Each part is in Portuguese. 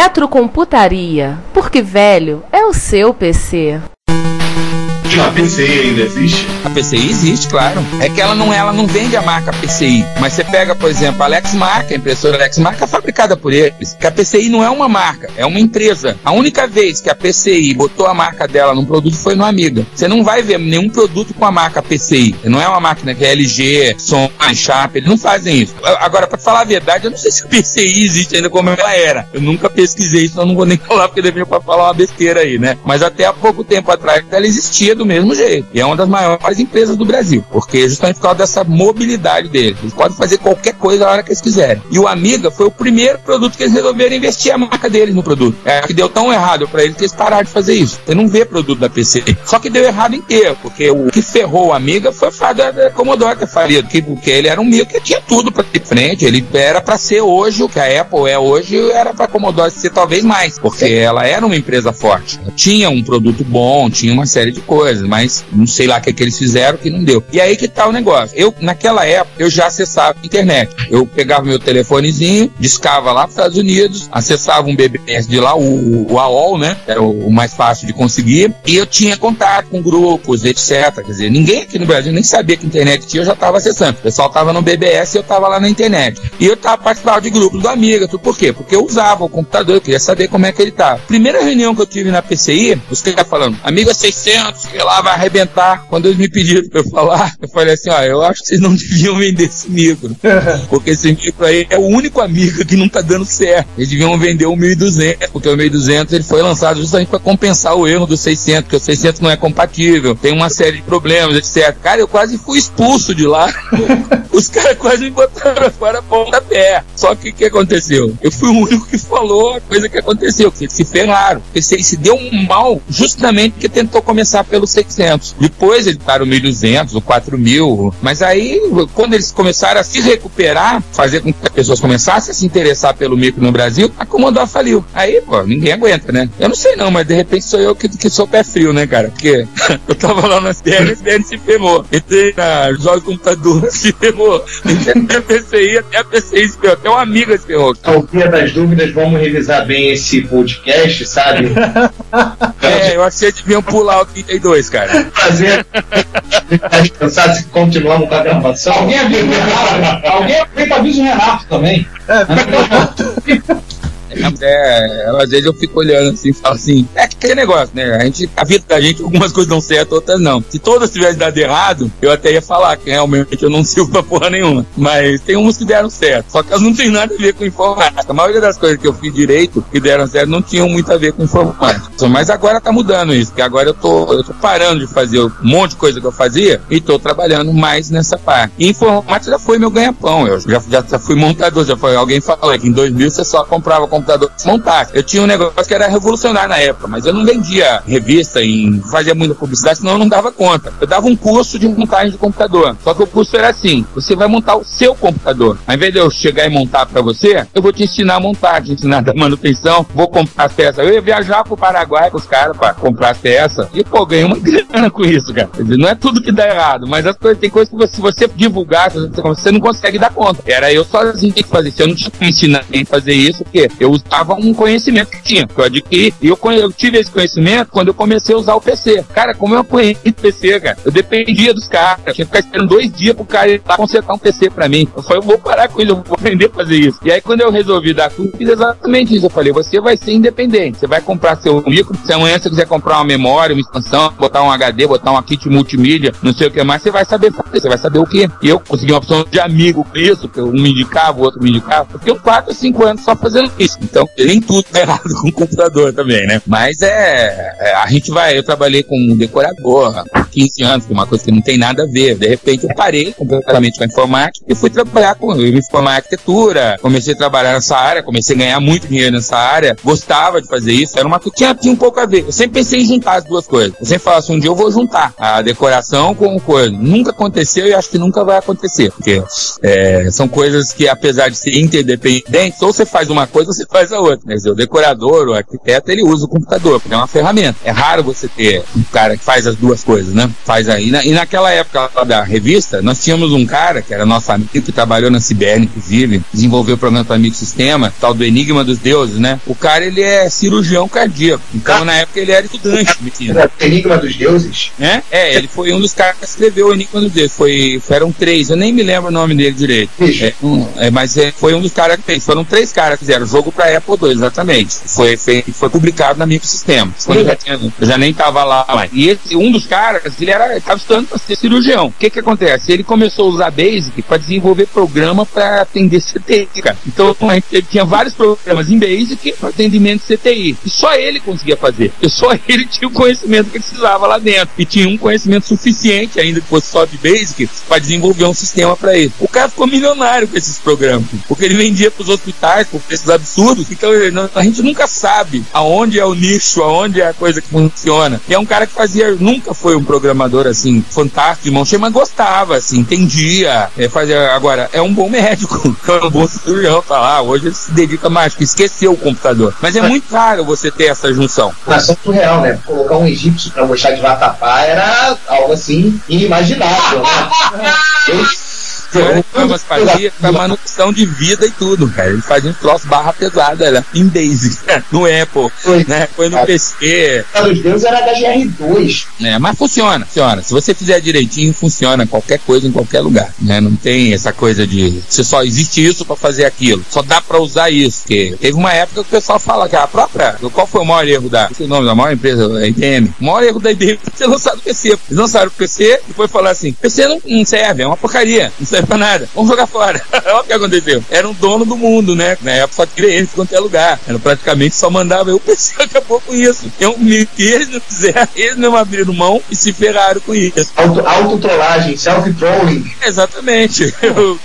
Retrocomputaria, porque velho é o seu PC. A PCI ainda existe? PCI existe, claro. É que ela não, ela não vende a marca PCI. Mas você pega, por exemplo, a Lexmark, a impressora Lexmark é fabricada por eles. Que a PCI não é uma marca, é uma empresa. A única vez que a PCI botou a marca dela num produto foi no Amiga. Você não vai ver nenhum produto com a marca PCI. Não é uma máquina que é LG, Sony, Sharp, eles não fazem isso. Agora, para falar a verdade, eu não sei se a PCI existe ainda como ela era. Eu nunca pesquisei isso, então não vou nem falar porque deveria para falar uma besteira aí, né? Mas até há pouco tempo atrás ela existia do mesmo jeito. E é uma das maiores empresas do Brasil, porque justamente por causa dessa mobilidade deles. Eles podem fazer qualquer coisa a hora que eles quiserem. E o Amiga foi o primeiro produto que eles resolveram investir a marca deles no produto. É que deu tão errado para eles que eles pararam de fazer isso. Você não vê produto da PC. Só que deu errado inteiro, porque o que ferrou o Amiga foi o fato da, Commodore ter falido, que, porque ele era um amigo que tinha tudo para ter frente. Ele era para ser hoje o que a Apple é hoje, era para a Commodore ser talvez mais, porque ela era uma empresa forte. Tinha um produto bom, tinha uma série de coisas, mas não sei lá o que, é que eles fizeram que não deu. E aí que tá o negócio. Eu, naquela época, eu já acessava a internet. Eu pegava meu telefonezinho, discava lá para os Estados Unidos, acessava um BBS de lá, o, o AOL, né? Era o, mais fácil de conseguir. E eu tinha contato com grupos, etc. Quer dizer, ninguém aqui no Brasil nem sabia que internet tinha, eu já estava acessando. O pessoal tava no BBS e eu tava lá na internet. E eu tava participando de grupos do Amiga, tudo por quê? Porque eu usava o computador, eu queria saber como é que ele tava. Primeira reunião que eu tive na PCI, os caras falando, Amiga 600, que lá vai arrebentar. Quando eles me pediram para eu falar, eu falei assim, ó, eu acho que vocês não deviam vender esse micro, porque esse micro aí é o único amigo que não tá dando certo. Eles deviam vender o 1200, porque o 1200 ele foi lançado justamente para compensar o erro do 600, porque o 600 não é compatível, tem uma série de problemas, etc. Cara, eu quase fui expulso de lá. Os caras quase me botaram fora ponta pé. Só que o que aconteceu? Eu fui o único que falou a coisa que aconteceu, que eles se ferraram. Porque se, se deu um mal justamente porque tentou começar pelo 600. Depois ele parou 4.200 ou 4.000. Mas aí, quando eles começaram a se recuperar, fazer com que as pessoas começassem a se interessar pelo micro no Brasil, a Comodoro faliu. Aí, pô, ninguém aguenta, né? Eu não sei não, mas de repente sou eu que, que sou pé frio, né, cara? Porque eu tava lá na SDN, a SDN se ferrou. Entrei na Jovem Computador, se ferrou. Entrei na PCI, até a PCI se ferrou. Até uma amiga se ferrou. Qualquer das dúvidas, vamos revisar bem esse podcast, sabe? é, eu achei que deviam pular o 32, cara. Fazer descansar se continuamos com a gravação. Alguém avisa o Renato. Alguém avisa o Renato também. É, É, às vezes eu fico olhando assim e falo assim, é aquele negócio, né? A, gente, a vida da gente, algumas coisas dão certo, outras não. Se todas tivessem dado errado, eu até ia falar que realmente eu não sirvo pra porra nenhuma. Mas tem umas que deram certo. Só que elas não têm nada a ver com informática. A maioria das coisas que eu fiz direito que deram certo não tinham muito a ver com informática. Mas agora tá mudando isso, porque agora eu tô, eu tô parando de fazer um monte de coisa que eu fazia e tô trabalhando mais nessa parte. E informática já foi meu ganha-pão. Eu já, já, já fui montador, já foi. Alguém falou que em 2000 você só comprava computador montar. Eu tinha um negócio que era revolucionário na época, mas eu não vendia revista e fazia muita publicidade, senão eu não dava conta. Eu dava um curso de montagem de computador. Só que o curso era assim: você vai montar o seu computador. Ao invés de eu chegar e montar para você, eu vou te ensinar a montar, te ensinar a dar manutenção, vou comprar as peças. Eu ia viajar pro Paraguai com os caras para comprar as peças. E, pô, ganhei uma grana com isso, cara. Quer dizer, não é tudo que dá errado, mas as coisas, tem coisas que você, se você divulgar, você não consegue dar conta. Era eu sozinho que fazia isso. Eu não tinha que ensinar a fazer isso, porque eu usava um conhecimento que tinha, que eu adquiri. E eu, eu tive esse conhecimento quando eu comecei a usar o PC. Cara, como eu apanhei o PC, cara, eu dependia dos caras. Eu tinha que ficar esperando dois dias pro cara ir lá consertar um PC pra mim. Eu falei, eu vou parar com isso, eu vou aprender a fazer isso. E aí, quando eu resolvi dar tudo, fiz exatamente isso. Eu falei, você vai ser independente. Você vai comprar seu micro. Se amanhã você quiser comprar uma memória, uma expansão, botar um HD, botar uma kit multimídia, não sei o que mais, você vai saber fazer. Você vai saber o que. E eu consegui uma opção de amigo com isso, que um me indicava, o outro me indicava. Eu fiquei 4 ou 5 anos só fazendo isso. Então, nem tudo tá errado com o computador também, né? Mas é, é, A gente vai. Eu trabalhei com um decorador há 15 anos, é uma coisa que não tem nada a ver. De repente, eu parei completamente com a informática e fui trabalhar com. Eu me formar arquitetura, comecei a trabalhar nessa área, comecei a ganhar muito dinheiro nessa área, gostava de fazer isso. Era uma coisa que tinha, um pouco a ver. Eu sempre pensei em juntar as duas coisas. Eu sempre falava assim: um dia eu vou juntar a decoração com coisa. Nunca aconteceu e acho que nunca vai acontecer. Porque é, são coisas que, apesar de ser interdependentes, ou você faz uma coisa você faz a outra. Quer dizer, o decorador, o arquiteto, ele usa o computador, porque é uma ferramenta. É raro você ter um cara que faz as duas coisas, né? Faz aí. E naquela época da revista, nós tínhamos um cara, que era nosso amigo, que trabalhou na CBN, inclusive, desenvolveu o programa para Amigo Sistema, tal do Enigma dos Deuses, né? O cara, ele é cirurgião cardíaco. Então, na época, ele era estudante de medicina. Enigma dos Deuses? É? É, ele foi um dos caras que escreveu o Enigma dos Deuses. Foi, eram três, eu nem me lembro o nome dele direito. É, um, é, mas é, foi um dos caras que fez. Foram três caras que fizeram o jogo para Apple II, exatamente. Foi, foi, foi publicado na Microsistema. Quando eu já, tinha, eu já nem tava lá mais. E esse, um dos caras, ele era, estava estudando para ser cirurgião. O que que acontece? Ele começou a usar Basic para desenvolver programa para atender CTI, cara. Então, ele tinha vários programas em Basic para atendimento CTI. E só ele conseguia fazer. E só ele tinha o conhecimento que precisava lá dentro. E tinha um conhecimento suficiente, ainda que fosse só de Basic, para desenvolver um sistema para ele. O cara ficou milionário com esses programas, porque ele vendia para os hospitais por preços absurdos. Então, a gente nunca sabe aonde é o nicho, aonde é a coisa que funciona. E é um cara que fazia, nunca foi um programador assim, fantástico, de mão cheia, mas gostava, assim, entendia. É, fazia, agora, é um bom médico, é um bom cirurgião, tá lá. Hoje ele se dedica mais, que esqueceu o computador. Mas é muito raro você ter essa junção. Nação surreal, né? Colocar um egípcio pra mostrar de vatapá era algo assim inimaginável, né? Eu mas fazia com a manutenção de vida e tudo, cara. Ele fazia um troço barra pesada, né? em Basic, no Apple, foi, né? Foi no PC. Os deuses era HGR2. É, mas funciona, funciona. Se você fizer direitinho, funciona qualquer coisa em qualquer lugar, né? Não tem essa coisa de você só existe isso para fazer aquilo. Só dá para usar isso. Porque teve uma época que o pessoal fala que a própria. Qual foi o maior erro da. o nome da maior empresa, a IBM? O maior erro da IBM foi ter lançado o PC. Eles lançaram o PC e foi falar assim: PC não, não serve, é uma porcaria. Não serve pra nada. Vamos jogar fora. Olha o que aconteceu. Era um dono do mundo, né? Na época só queria ele quanto é lugar. Era praticamente só mandava eu pensei acabou com isso. Então, que eles não fizeram, eles não abriram mão e se ferraram com isso. Auto-trollagem, self-trolling. Exatamente.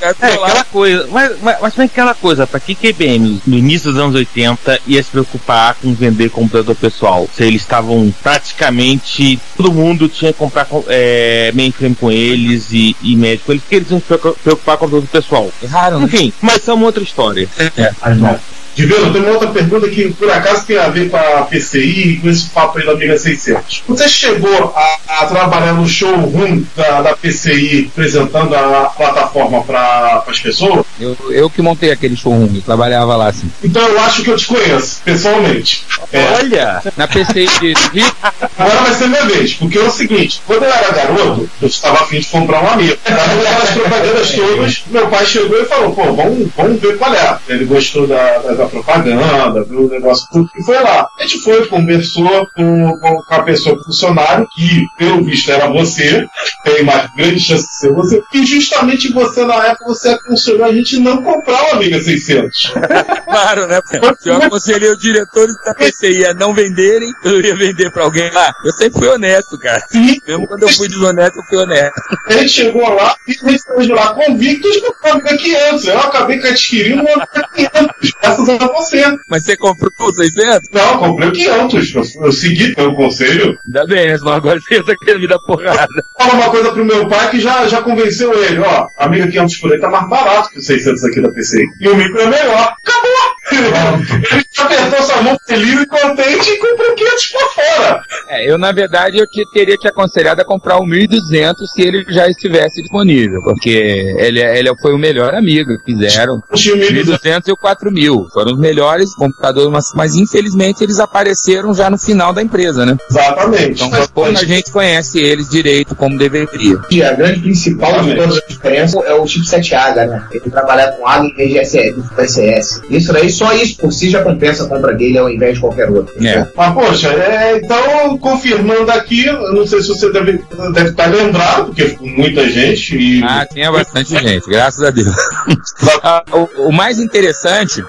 é, aquela coisa. Mas, mas, mas tem aquela coisa, pra que que IBM, no início dos anos 80, ia se preocupar com vender computador pessoal? Se eles estavam praticamente. Todo mundo tinha que comprar é, mainframe com eles e, e médico. Eles, que eles iam se preocupar com o pessoal. Erraram. Enfim, mas é uma outra história. É, Divino, tem uma outra pergunta que por acaso tem a ver com a PCI e com esse papo aí da Amiga 600. Você chegou a, a trabalhar no showroom da, da PCI apresentando a plataforma para as pessoas? Eu, eu que montei aquele showroom, eu trabalhava lá assim. Então eu acho que eu te conheço, pessoalmente. É, Olha! Na PCI de Agora vai ser minha vez, porque é o seguinte: quando eu era garoto, eu estava afim de comprar um amigo. As propagandas todas, meu pai chegou e falou: pô, vamos, vamos ver qual é. Ele gostou da, da da propaganda, viu o negócio tudo, e foi lá. A gente foi, conversou com, com a pessoa funcionário, que pelo visto era você, tem mais grande chance de ser você, e justamente você na época você aconselhou a gente não comprar o Amiga 600. claro, né? Eu aconselhei os diretores da PCI a não venderem, eu ia vender pra alguém lá. Eu sempre fui honesto, cara. Sim. Mesmo quando eu fui desonesto, eu fui honesto. A gente chegou lá e a gente saiu de lá convictos que o Amiga 500. Eu acabei adquirindo um Amiga 500, graças a você. Mas você comprou o 600? Não, comprei o 500. Eu, eu segui teu conselho. Ainda bem, né? Senão agora você ia querer me dar porrada. Fala uma coisa pro meu pai que já, já convenceu ele. Ó, amiga 500 por aí tá mais barato que o 600 aqui da PCI. E o micro é melhor. Acabou! Ele já pensou sua mão feliz e contente e comprou 500 pra fora. É, eu, na verdade, eu te, teria te aconselhado a comprar o 1200 se ele já estivesse disponível, porque ele, ele foi o melhor amigo que fizeram. O X 1200 1200 e o 4000 foram os melhores computadores, mas, mas infelizmente eles apareceram já no final da empresa, né? Exatamente. Então pouca gente conhece eles direito como deveria. E a grande principal de todas as diferenças é o chipset AGA, né? Ele trabalhar com AGA em vez de PCS. Isso daí, só isso por si já compensa a compra dele ao invés de qualquer outro. É. Mas, poxa, é, então, confirmando aqui, eu não sei se você deve, deve estar lembrado, porque ficou muita gente e. Ah, tinha bastante gente, graças a Deus. Ah, o, o mais interessante.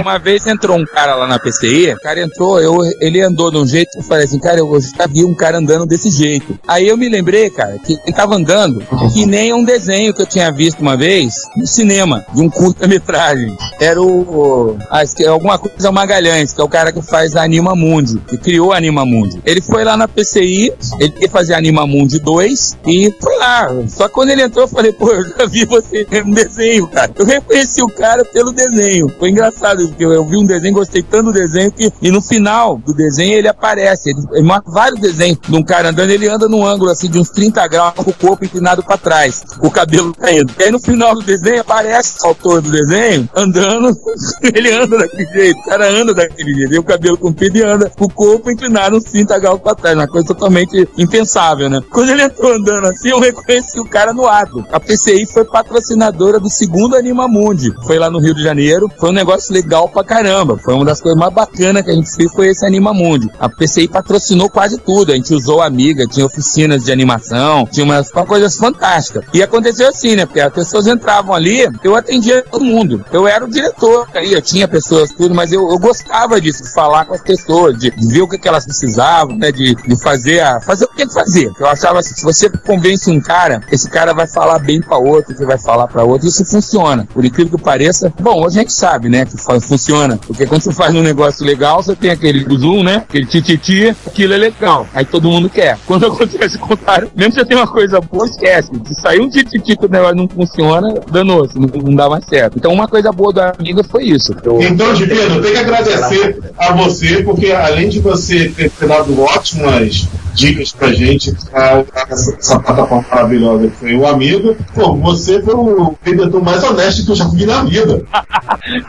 Uma vez entrou um cara lá na PCI, o cara entrou, eu, ele andou de um jeito que eu falei assim, cara, eu já vi um cara andando desse jeito. Aí eu me lembrei, cara, que ele tava andando que nem um desenho que eu tinha visto uma vez no cinema, de um curta-metragem. Era o. Ah, esque- alguma coisa Magalhães, que é o cara que faz a Anima Mundi, que criou a Anima Mundi. Ele foi lá na PCI, ele ia fazer a Anima Mundi 2 e foi lá. Só quando ele entrou, eu falei, pô, eu já vi você no desenho, cara. Eu reconheci o cara pelo desenho. Foi engraçado, porque eu, vi um desenho, gostei tanto do desenho que. E no final do desenho ele aparece. Ele, ele vários desenhos de um cara andando, ele anda num ângulo assim de uns 30 graus, com o corpo inclinado pra trás, o cabelo caindo. E aí no final do desenho aparece o autor do desenho andando, ele anda daquele jeito, o cara anda daquele jeito, e o cabelo comprido e anda o corpo inclinado uns 30 graus pra trás, uma coisa totalmente impensável, né? Quando ele entrou andando assim, eu reconheci o cara no ato. A PCI foi patrocinadora do segundo Anima Mundi, foi lá no Rio de Janeiro, foi um negócio legal pra caramba, foi uma das coisas mais bacanas que a gente fez, foi esse Anima Mundi. A PCI patrocinou quase tudo, a gente usou Amiga, tinha oficinas de animação, tinha umas coisas fantásticas. E aconteceu assim, né? Porque as pessoas entravam ali, eu atendia todo mundo. Eu era o diretor, aí eu tinha pessoas tudo, mas eu, eu gostava disso, de falar com as pessoas, de, ver o que, que elas precisavam, né? De, de fazer a, fazer o que tinha que fazer. Eu achava assim, se você convence um cara, esse cara vai falar bem pra outro, que vai falar pra outro, isso funciona. Por incrível que pareça, bom, hoje a gente sabe, né, que funciona. Porque quando você faz um negócio legal, você tem aquele zoom, né? Aquele tititi, aquilo é legal. Aí todo mundo quer. Quando acontece o contrário, mesmo que você tem uma coisa boa, esquece. Se sair um tititi que o negócio não funciona, danou-se, não, não dá mais certo. Então uma coisa boa da amiga foi isso. Eu- Então, de Pedro, eu tenho que agradecer a você, porque além de você ter ter dado ótimas dicas pra gente, a- essa, essa plataforma maravilhosa que foi o Amigo, pô, você foi o vendedor mais honesto que eu já vi na vida.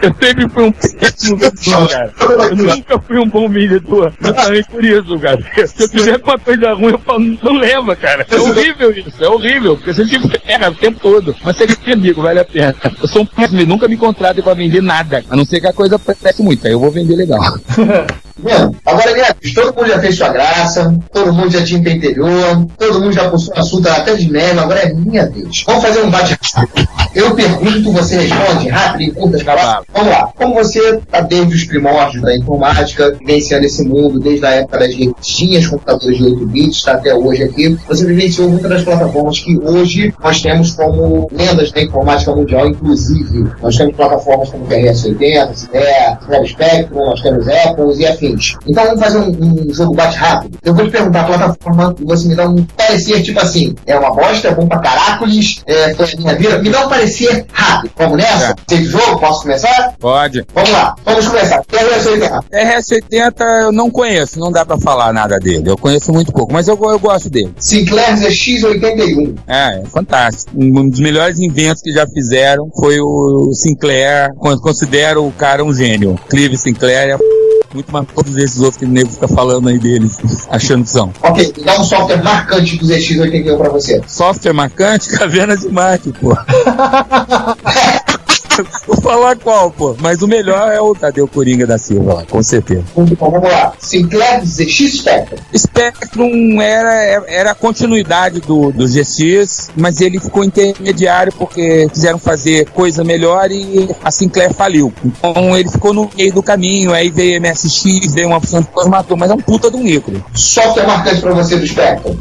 Eu sempre fui um péssimo vendedor, cara. Eu nunca fui um bom vendedor. Justamente por isso, cara. Se eu tiver uma coisa ruim, eu falo, não leva, cara. É horrível isso, é horrível. Porque você se ferra o tempo todo. Mas você é amigo, vale a pena. Eu sou um péssimo, nunca me contratem pra vender nada. A não ser que a coisa preste muito. Aí eu vou vender legal. Mano, agora, Guedes, todo mundo já fez sua graça, todo mundo já te entendeu, todo mundo já postou assunto até de meme, agora é minha vez. Vamos fazer um bate Eu pergunto, você responde rápido e curtas palavras. Vamos lá. Como você está desde os primórdios da informática, vivenciando esse mundo, desde a época das revistinhas, computadores de 8 bits, está até hoje aqui, você vivenciou muitas das plataformas que hoje nós temos como lendas da informática mundial, inclusive. Nós temos plataformas como TRS-80, CDE, Spectrum, nós temos Apple e afins. Então vamos fazer um, um jogo bate rápido. Eu vou te perguntar a plataforma e você me dá um parecer tipo assim: é uma bosta, é bom pra caracoles, é, foi a minha vida. Me dá um parecer rápido. Vamos nessa? É. Sei de jogo? Posso começar? Pode. Vamos lá, vamos começar. TRS-80. RS-80 eu não conheço, não dá pra falar nada dele. Eu conheço muito pouco, mas eu, eu gosto dele. Sinclair ZX81. É, é fantástico. Um dos melhores inventos que já fizeram foi o Sinclair. Con- Considero o cara um gênio. Clive Sinclair é muito mais que todos esses outros que o nego fica falando aí deles, achando que são. Ok, dá um software marcante do ZX81 pra você. Software marcante, Caverna de Marte, pô. Falar qual, pô. Mas o melhor é o Tadeu Coringa da Silva lá, com certeza. Então vamos lá. Sinclair ZX Spectrum. Spectrum era, era a continuidade do, do GX, mas ele ficou intermediário porque quiseram fazer coisa melhor e a Sinclair faliu. Então ele ficou no meio do caminho, aí veio MSX, veio uma opção de formato, mas é um puta de um ícone. Software marcante pra você do Spectrum.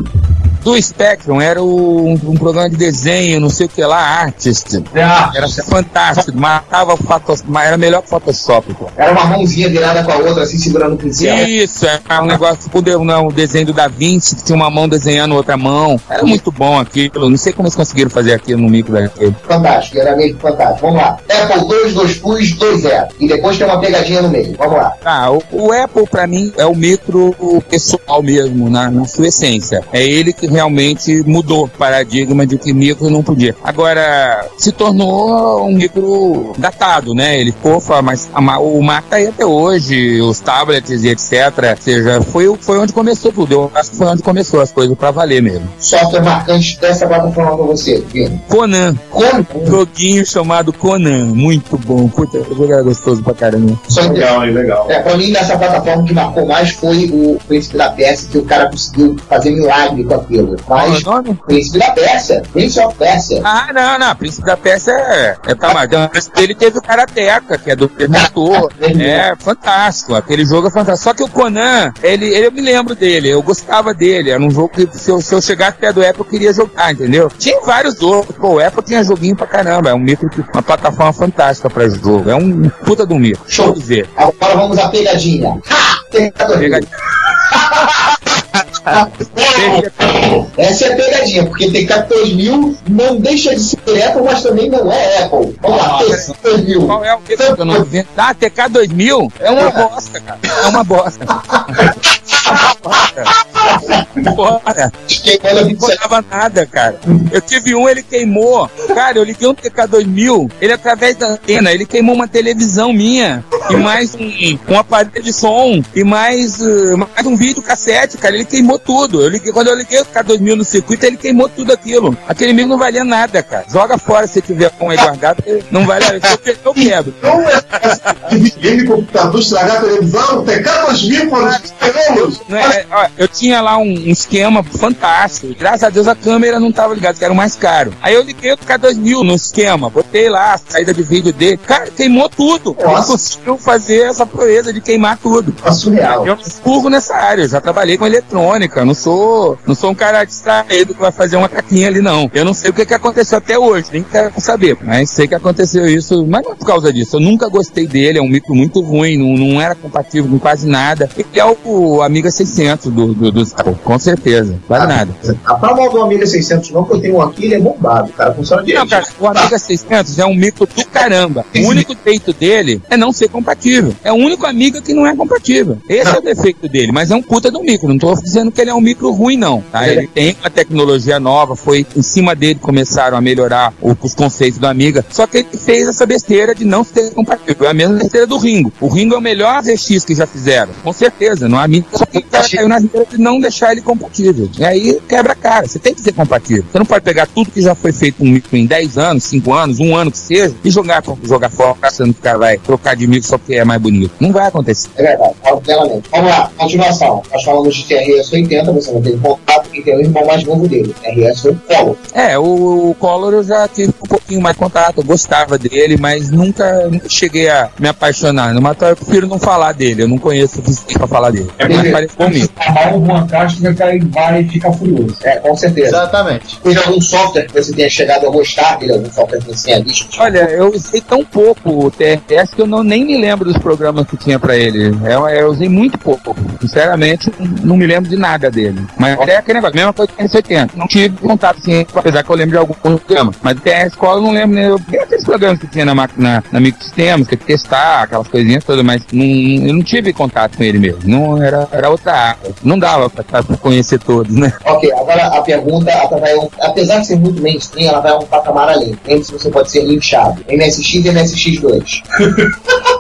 Do Spectrum, era o- um, um programa de desenho, não sei o que lá, Artist. Ah, Era fantástico, matava o Photoshop, mas era melhor que Photoshop, pô. Era uma mãozinha virada com a outra, assim, segurando o pincel. Isso, era um negócio tipo não, o desenho do Da Vinci, que tinha uma mão desenhando outra mão. Era muito bom aquilo. Não sei como eles conseguiram fazer aquilo no micro daquele. Fantástico, era mesmo fantástico. Vamos lá. Apple 2, 2 Plus, 2 0. E depois tem uma pegadinha no meio. Vamos lá. Ah, o, o Apple pra mim é o micro pessoal mesmo, na, na sua essência. É ele que realmente mudou o paradigma de que micro não podia. Agora, se tornou um micro datado, né? Ele ficou, mas a o Mac tá aí até hoje, os tablets e etc. Ou seja, foi, foi onde começou tudo. Eu acho que foi onde começou as coisas pra valer mesmo. Software marcante dessa plataforma pra você. Conan. Como? Um joguinho chamado Conan. Muito bom. Puta, o jogo era gostoso pra caramba. Só. Legal, hein? Legal. É, pra mim, nessa plataforma, o que marcou mais foi o Príncipe da Pérsia, que o cara conseguiu fazer milagre com aquilo. Qual é Mas, o nome? Príncipe da Pérsia, Prince of Pérsia. Ah, não, não. Príncipe da Peça é, é tamadão. Antes dele teve o Karateka, que é do Predator. É fantástico. Aquele jogo é fantástico. Só que o Conan, ele, ele- eu me lembro dele. Eu gostava dele. Era um jogo que se eu, se eu chegasse perto do Apple, eu queria jogar, entendeu? Tinha vários outros. Pô, o Apple tinha joguinho pra caramba. É um micro, uma plataforma fantástica pra jogo. É um puta do micro. Show de ver. Agora vamos à pegadinha. Ha! Pegadinha. Essa é a pegadinha, porque TK 2000 não deixa de ser Apple, mas também não é Apple. Vamos lá, TK 2000. Qual é o que eu não vi? Ah, TK 2000 é uma bosta, cara. É uma bosta. Bora. Queimando a Não 27. botava nada, cara. Eu tive um, ele queimou. Cara, eu liguei um TK2000, ele através da antena, ele queimou uma televisão minha, e mais um, um aparelho de som, e mais, uh, mais um vídeo cassete, cara, ele queimou tudo. Eu liguei, quando eu liguei o TK2000 no circuito, ele queimou tudo aquilo. Aquele mesmo não valia nada, cara. Joga fora se tiver com aí guardado, não vale a eu quebro. Então, é videogame, computador, estragar a televisão, TK 2000 foram os esperamos. Não é, ó, eu tinha lá um, um esquema fantástico. Graças a Deus a câmera não tava ligada, que era o mais caro. Aí eu liguei o K2000 no esquema, botei lá a saída de vídeo dele. Cara, queimou tudo. Ele Nossa. conseguiu fazer essa proeza de queimar tudo. É surreal. Eu furgo nessa área, eu já trabalhei com eletrônica, não sou, não sou um cara distraído que vai fazer uma caquinha ali, não. Eu não sei o que, que aconteceu até hoje, nem quero saber, mas sei que aconteceu isso, mas não é por causa disso. Eu nunca gostei dele, é um micro muito ruim, não, não era compatível com quase nada. Ele é o, o Amiga 600 do, do, Apple, com certeza, quase nada. A pra mal do Amiga 600 não, que eu tenho um aqui, ele é bombado, cara. Funciona Não, direito. cara, o Amiga 600 é um micro do caramba. O único defeito dele é não ser compatível. É o único Amiga que não é compatível. Esse é o defeito dele, mas é um puta do micro. Não tô dizendo que ele é um micro ruim, não. Tá? Ele tem uma tecnologia nova, foi em cima dele que começaram a melhorar o- os conceitos do Amiga. Só que ele fez essa besteira de não ser compatível. É a mesma besteira do Ringo. O Ringo é o melhor RX que já fizeram. Com certeza, não é Amiga. Só que o cara caiu na regra de não deixar ele compatível. E aí quebra a cara. Você tem que ser compatível. Você não pode pegar tudo que já foi feito com um micro em 10 anos, 5 anos, um ano que seja, e jogar, jogar fora, achando que o cara vai trocar de micro só porque é mais bonito. Não vai acontecer. É verdade, falo plenamente. Vamos lá, continuação. Nós falamos de TRS 80, você não teve contato, e tem o irmão mais novo dele. Foi o Polo. É, o, o Collor eu já tive um pouquinho mais contato, eu gostava dele, mas nunca, nunca cheguei a me apaixonar. No Matar eu prefiro não falar dele, eu não conheço o suficiente pra falar dele. É mais parecido comigo. Amarra o Juan Castro, o cara vai e fica furioso. É, com certeza. Exatamente. Tem algum software que você tenha chegado a gostar dele, algum software que você tenha visto? Olha, eu usei tão pouco o TRS que eu não, nem me lembro dos programas que tinha pra ele. Eu, eu usei muito pouco. Sinceramente, não me lembro de nada dele. Mas é aquele negócio, mesma coisa que o TRS-80. Não tive contato, sim, apesar que eu lembro de algum programa. Mas o TRS Escola eu não lembro, né? Eu aqueles programas que tinha na, na, na microsistemas, que que testar, aquelas coisinhas todas, mas não, eu não tive contato com ele mesmo. Não, era, era outra área. Não dava pra, pra conhecer todos, né? Ok, agora a pergunta, vai apesar de ser muito mainstream, ela vai um patamar além. Lembre se você pode ser linchado. MSX e MSX2.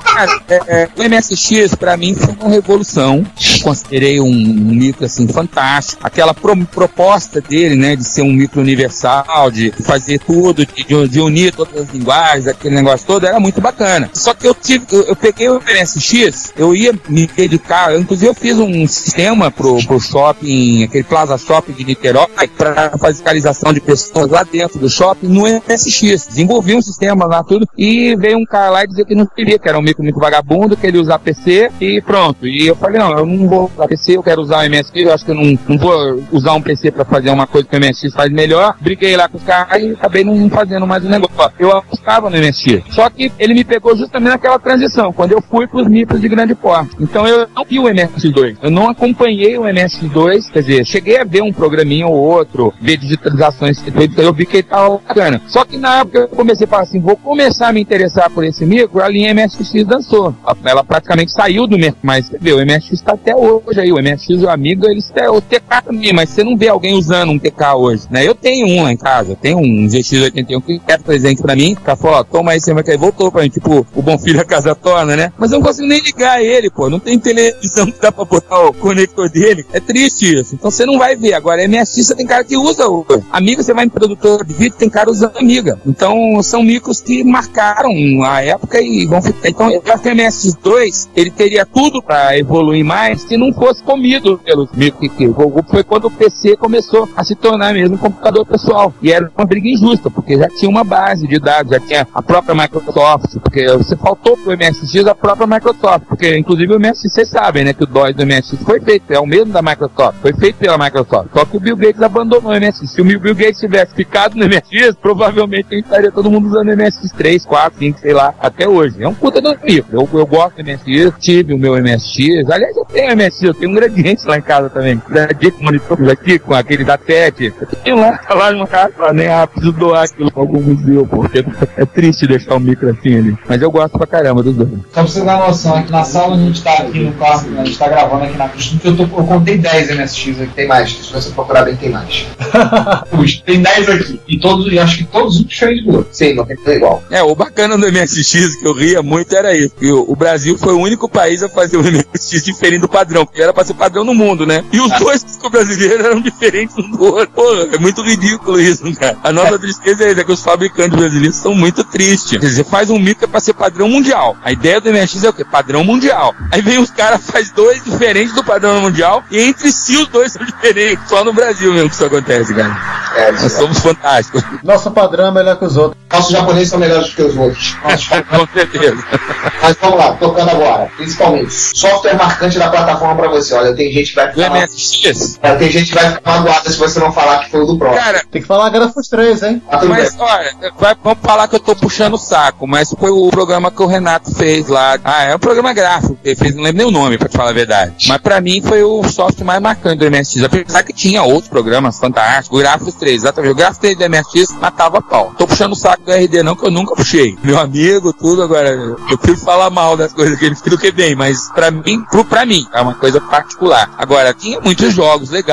Cara, é, é, o MSX pra mim foi uma revolução. Considerei um, um micro assim fantástico. Aquela pro- proposta dele, né, de ser um micro universal, de fazer tudo, de, de- unir todas as linguagens, aquele negócio todo, era muito bacana. Só que eu tive, eu, eu peguei o MSX, eu ia me dedicar, eu, inclusive eu fiz um sistema pro, pro shopping, aquele Plaza Shopping de Niterói, para fiscalização de pessoas lá dentro do shopping no MSX. Desenvolvi um sistema lá tudo e veio um cara lá e dizer que não queria, que era um micro muito vagabundo, queria usar PC e pronto. E eu falei, não, eu não vou usar PC, eu quero usar o MSX, eu acho que eu não, não vou usar um PC pra fazer uma coisa que o MSX faz melhor. Briguei lá com os caras e acabei não fazendo mais o negócio. Eu apostava no MSX. Só que ele me pegou justamente naquela transição, quando eu fui pros micros de grande porte. Então eu não vi o MSX2. Eu não acompanhei o MSX2, quer dizer, cheguei a ver um programinha ou outro, ver digitalizações teve, eu vi que ele tava bacana. Só que na época eu comecei a falar assim, vou começar a me interessar por esse micro, a linha MSX dançou. Ela praticamente saiu do mercado, mas você vê, o MSX está até hoje aí, o MSX, o Amiga, eles têm o TK também, mas você não vê alguém usando um TK hoje, né? Eu tenho um lá em casa, eu tenho um GX81 que é presente pra mim, tá falou, ó, toma aí, você vai cair, voltou pra mim, tipo, o bom filho a casa torna, né? Mas eu não consigo nem ligar ele, pô, não tem televisão que dá pra botar o conector dele, é triste isso. Então você não vai ver. Agora, MSX você tem cara que usa o Amiga, você vai em produtor de vídeo, tem cara usando Amiga. Então são micros que marcaram a época e vão ficar. Então, eu acho que o MSX2, ele teria tudo para evoluir mais se não fosse comido pelos micros que foi quando PC começou a se tornar mesmo um computador pessoal. E era uma briga injusta, porque já tinha uma base de dados, já tinha a própria Microsoft, porque você faltou pro MSX a própria Microsoft, porque inclusive o MSX, vocês sabem, né, que o DOS do MSX foi feito, é o mesmo da Microsoft, foi feito pela Microsoft. Só que o Bill Gates abandonou o MSX. Se o Bill Gates tivesse ficado no MSX, provavelmente a gente estaria todo mundo usando o MSX 3, 4, 5, sei lá, até hoje. É um puta do micro. Eu, eu gosto do MSX, tive o meu MSX. Aliás, eu tenho MSX, eu tenho um gradiente lá em casa também. Gradiente monitor aqui, com aquele da. Eu tenho lá, tá lá numa casa, nem ah, preciso doar aquilo pra algum museu, porque é triste deixar o micro assim ali. Mas eu gosto pra caramba dos dois. Só pra você dar noção, aqui na sala a gente tá aqui no quarto, a gente tá gravando aqui na cozinha, eu, tô, eu contei 10 MSX aqui. Tem mais, se você procurar bem, tem mais. Puxa, tem 10 aqui. E todos, e acho que todos um diferente do outro. Sim, não tem tudo igual. É, o bacana do MSX que eu ria muito era isso. Que o, o Brasil foi o único país a fazer o MSX diferente do padrão, porque era pra ser padrão no mundo, né? E os dois brasileiros eram diferentes um do outro. Pô, é muito ridículo isso, cara. A nossa tristeza é que os fabricantes brasileiros são muito tristes. Quer dizer, faz um micro pra ser padrão mundial. A ideia do MSX é o quê? Padrão mundial. Aí vem os caras, faz dois diferentes do padrão mundial, e entre si os dois são diferentes. Só no Brasil mesmo que isso acontece, cara. É, Nós somos fantásticos. Nosso padrão é melhor que os outros. Nossos japoneses são melhores que os outros. Com certeza. Mas vamos lá, tocando agora. Principalmente, software marcante da plataforma pra você. Olha, tem gente que vai Do ficar. MSX? É, Tem gente que vai ficar magoada se você não falar que foi o do próximo. Cara, Tem que falar Grafos 3, hein? Tá tudo Mas, bem. olha, vai- vamos falar que eu tô puxando o saco, mas foi o programa que o Renato fez lá. Ah, é um programa gráfico que ele fez, não lembro nem o nome, pra te falar a verdade. Mas pra mim foi o software mais marcante do MSX. Apesar que tinha outros programas fantásticos, o Grafos 3, exatamente. O Grafos 3 do MSX matava pau. Tô puxando o saco do RD não, que eu nunca puxei. Meu amigo, tudo, agora, eu prefiro falar mal das coisas que ele fez do que bem, mas pra mim, pro, pra mim, é uma coisa particular. Agora, tinha muitos jogos legais,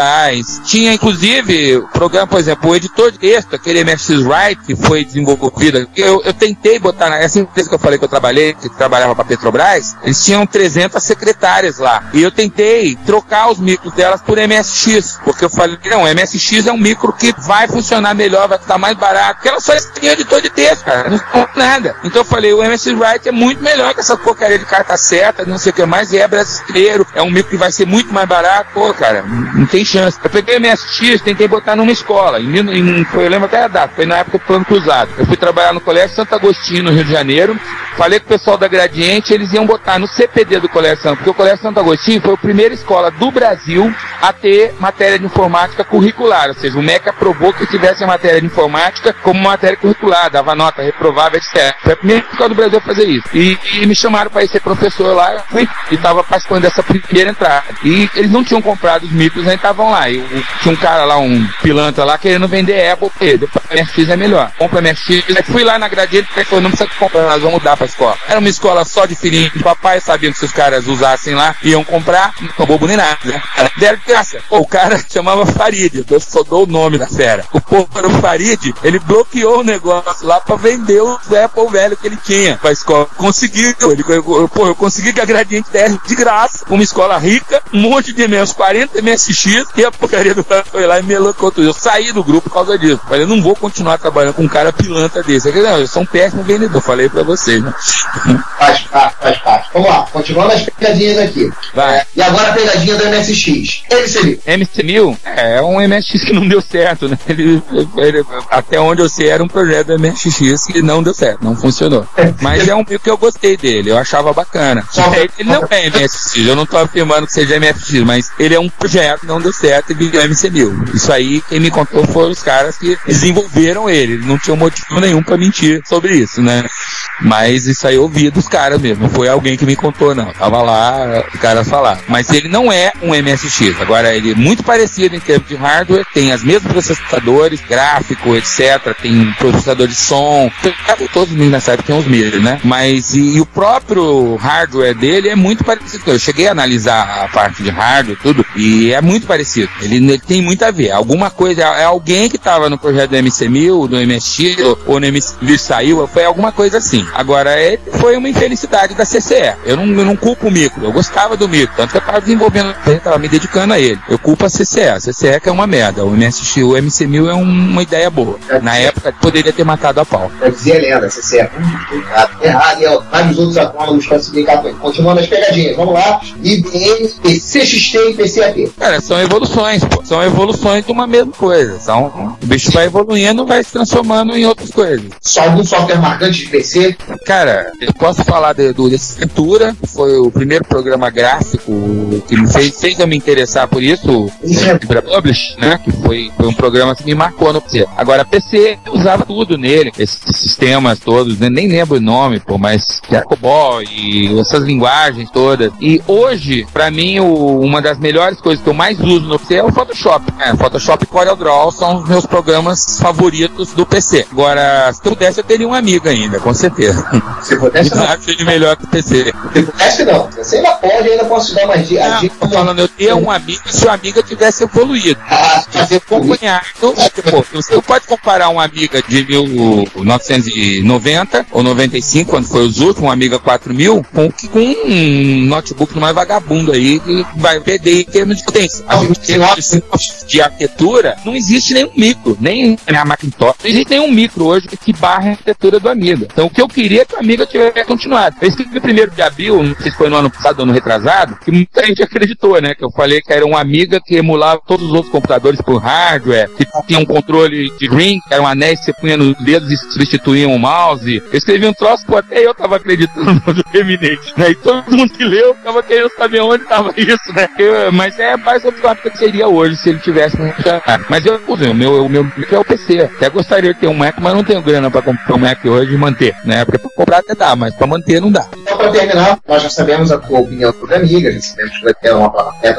tinha inclusive programa, por exemplo, o editor de texto, aquele MSX Write que foi desenvolvido, eu, eu tentei botar essa empresa que eu falei que eu trabalhei, que trabalhava pra Petrobras, eles tinham 300 secretárias lá. E eu tentei trocar os micros delas por MSX, porque eu falei, não, MSX é um micro que vai funcionar melhor, vai estar mais barato, porque ela só tinha editor de texto, cara, não tem nada. Então eu falei, o MSX Write é muito melhor que essa porcaria de carta certa, não sei o que mais, é brasileiro, é um micro que vai ser muito mais barato, pô, cara, não tem chance. Eu peguei o MSX, tentei botar numa escola, em, em, foi, eu lembro até a data, foi na época do plano cruzado. Eu fui trabalhar no Colégio Santo Agostinho, no Rio de Janeiro, falei com o pessoal da Gradiente, eles iam botar no CPD do Colégio Santo, porque o Colégio Santo Agostinho foi a primeira escola do Brasil a ter matéria de informática curricular, ou seja, o MEC aprovou que tivesse a matéria de informática como matéria curricular, dava nota reprovável, etc. Foi a primeira escola do Brasil a fazer isso. E, e me chamaram para ir ser professor lá, eu fui e estava participando dessa primeira entrada. E eles não tinham comprado os micros, ainda estavam lá. Tinha um cara lá, um pilantra lá, querendo vender Apple, e depois a MSX é melhor. Compra MSX. Aí fui lá na Gradiente e falei, não precisa comprar, nós vamos mudar pra escola. Era uma escola só de filhinho de papai, sabiam que se os caras usassem lá, iam comprar, não bobo nem nada, né? Deram de graça. Pô, o cara chamava Farid, eu só dou o nome da fera. O povo era o Farid, ele bloqueou o negócio lá pra vender o Apple velho que ele tinha pra escola. Conseguiu, ele, eu- pô, eu consegui que a Gradiente desse de graça, uma escola rica, um monte de menos 40 MSX, e a porcaria do cara foi lá e melou tudo. Eu saí do grupo por causa disso. Falei, eu não vou continuar trabalhando com um cara pilantra desse. Eu, falei, não, eu sou um péssimo vendedor, falei pra vocês, né? Faz parte, faz parte. Vamos lá, continuando as pegadinhas aqui. Vai. E agora a pegadinha do MSX. MCB. MC1000 é um MSX que não deu certo, né? Ele, ele- até onde eu sei era um projeto do MSX que não deu certo, não funcionou. Mas é um mil que eu gostei dele, eu achava bacana. É, Ele não é MSX, eu não tô afirmando que seja MSX, mas ele é um projeto que não deu certo e virou MC1000. Isso aí, quem me contou foram os caras que desenvolveram ele, não tinham motivo nenhum pra mentir sobre isso, né? Mas isso aí eu ouvi dos caras mesmo, não foi alguém que me contou, não. Tava lá, os caras falaram. Mas ele não é um MSX. Agora, ele é muito parecido em termos de hardware, tem os mesmos processadores, gráfico, etc. Tem processador de som. Todos nessa época tem os mesmos, né? Mas e, e o próprio hardware dele é muito parecido. Eu cheguei a analisar a parte de hardware tudo, e é muito parecido. Ele, ele tem muito a ver. Alguma coisa, é alguém que estava no projeto do MC1000, do MSX, ou, no MC1000 saiu, foi alguma coisa assim. Agora, foi uma infelicidade da CCE. Eu não, eu não culpo o micro, eu gostava do micro, tanto que eu estava desenvolvendo, eu estava me dedicando a ele. Eu culpo a CCE, a CCE que é uma merda. O MSX, o MC1000 é um- uma ideia boa. Na época, poderia ter matado a pau. Eu dizia a lenda, CC é errado, errado, e vários outros com ele. Continuando as pegadinhas, vamos lá. IBM, PCXT e PCAP. Cara, são evoluções, pô. São evoluções de uma mesma coisa. São, o bicho vai evoluindo, vai se transformando em outras coisas. Só algum software marcante de PC? Cara, eu posso falar de, do Desventura, foi o primeiro programa gráfico que me fez, fez eu me interessar por isso, Isso é- Publish, né? Que foi, foi um programa que me marcou no PC. Agora, PC, eu usava tudo nele, esses sistemas todos, né? nem lembro o nome, pô, mas Jacobol e essas linguagens todas. E hoje, pra mim, o- uma das melhores coisas que eu mais uso no PC é o Photoshop. né? Photoshop e CorelDRAW são os meus programas favoritos do PC. Agora, se eu pudesse, eu teria um amigo ainda, com certeza. Se pudesse, não. acho ele melhor que o PC. Se pudesse, não. Você ainda pode, ainda posso te dar mais dicas. Não, tô falando, eu teria um amigo se o amigo tivesse evoluído. Ah, fazer acompanhar. Então, pô, você pode comparar uma amiga de 1990 ou 95, quando foi os últimos, uma amiga 4000, com, com um notebook mais vagabundo aí que vai perder em termos de potência. A gente tem de, de arquitetura, não existe nenhum micro, nem a Macintosh. Não existe nenhum micro hoje que barra a arquitetura do amiga. Então, o que eu queria que o amiga tivesse continuado. Eu escrevi primeiro de abril, não sei se foi no ano passado ou no retrasado, que muita gente acreditou, né? Que eu falei que era uma amiga que emulava todos os outros computadores por hardware, que tinha um controle de ring, que era um anéis que você punha nos dedos e substituía um mouse. Eu escrevi um troço, pô, até eu tava acreditando no Eminente, né? E todo mundo que leu tava querendo saber onde tava isso, né? Eu- mas é mais menos o que seria hoje se ele tivesse. Mas eu, pô, o meu, o meu é o PC. Até gostaria de ter um Mac, mas não tenho grana pra comprar um Mac hoje e manter, né? Porque pra comprar até dá, mas pra manter não dá. Então, para terminar, nós já sabemos a tua opinião sobre a amiga, já sabemos que vai ter uma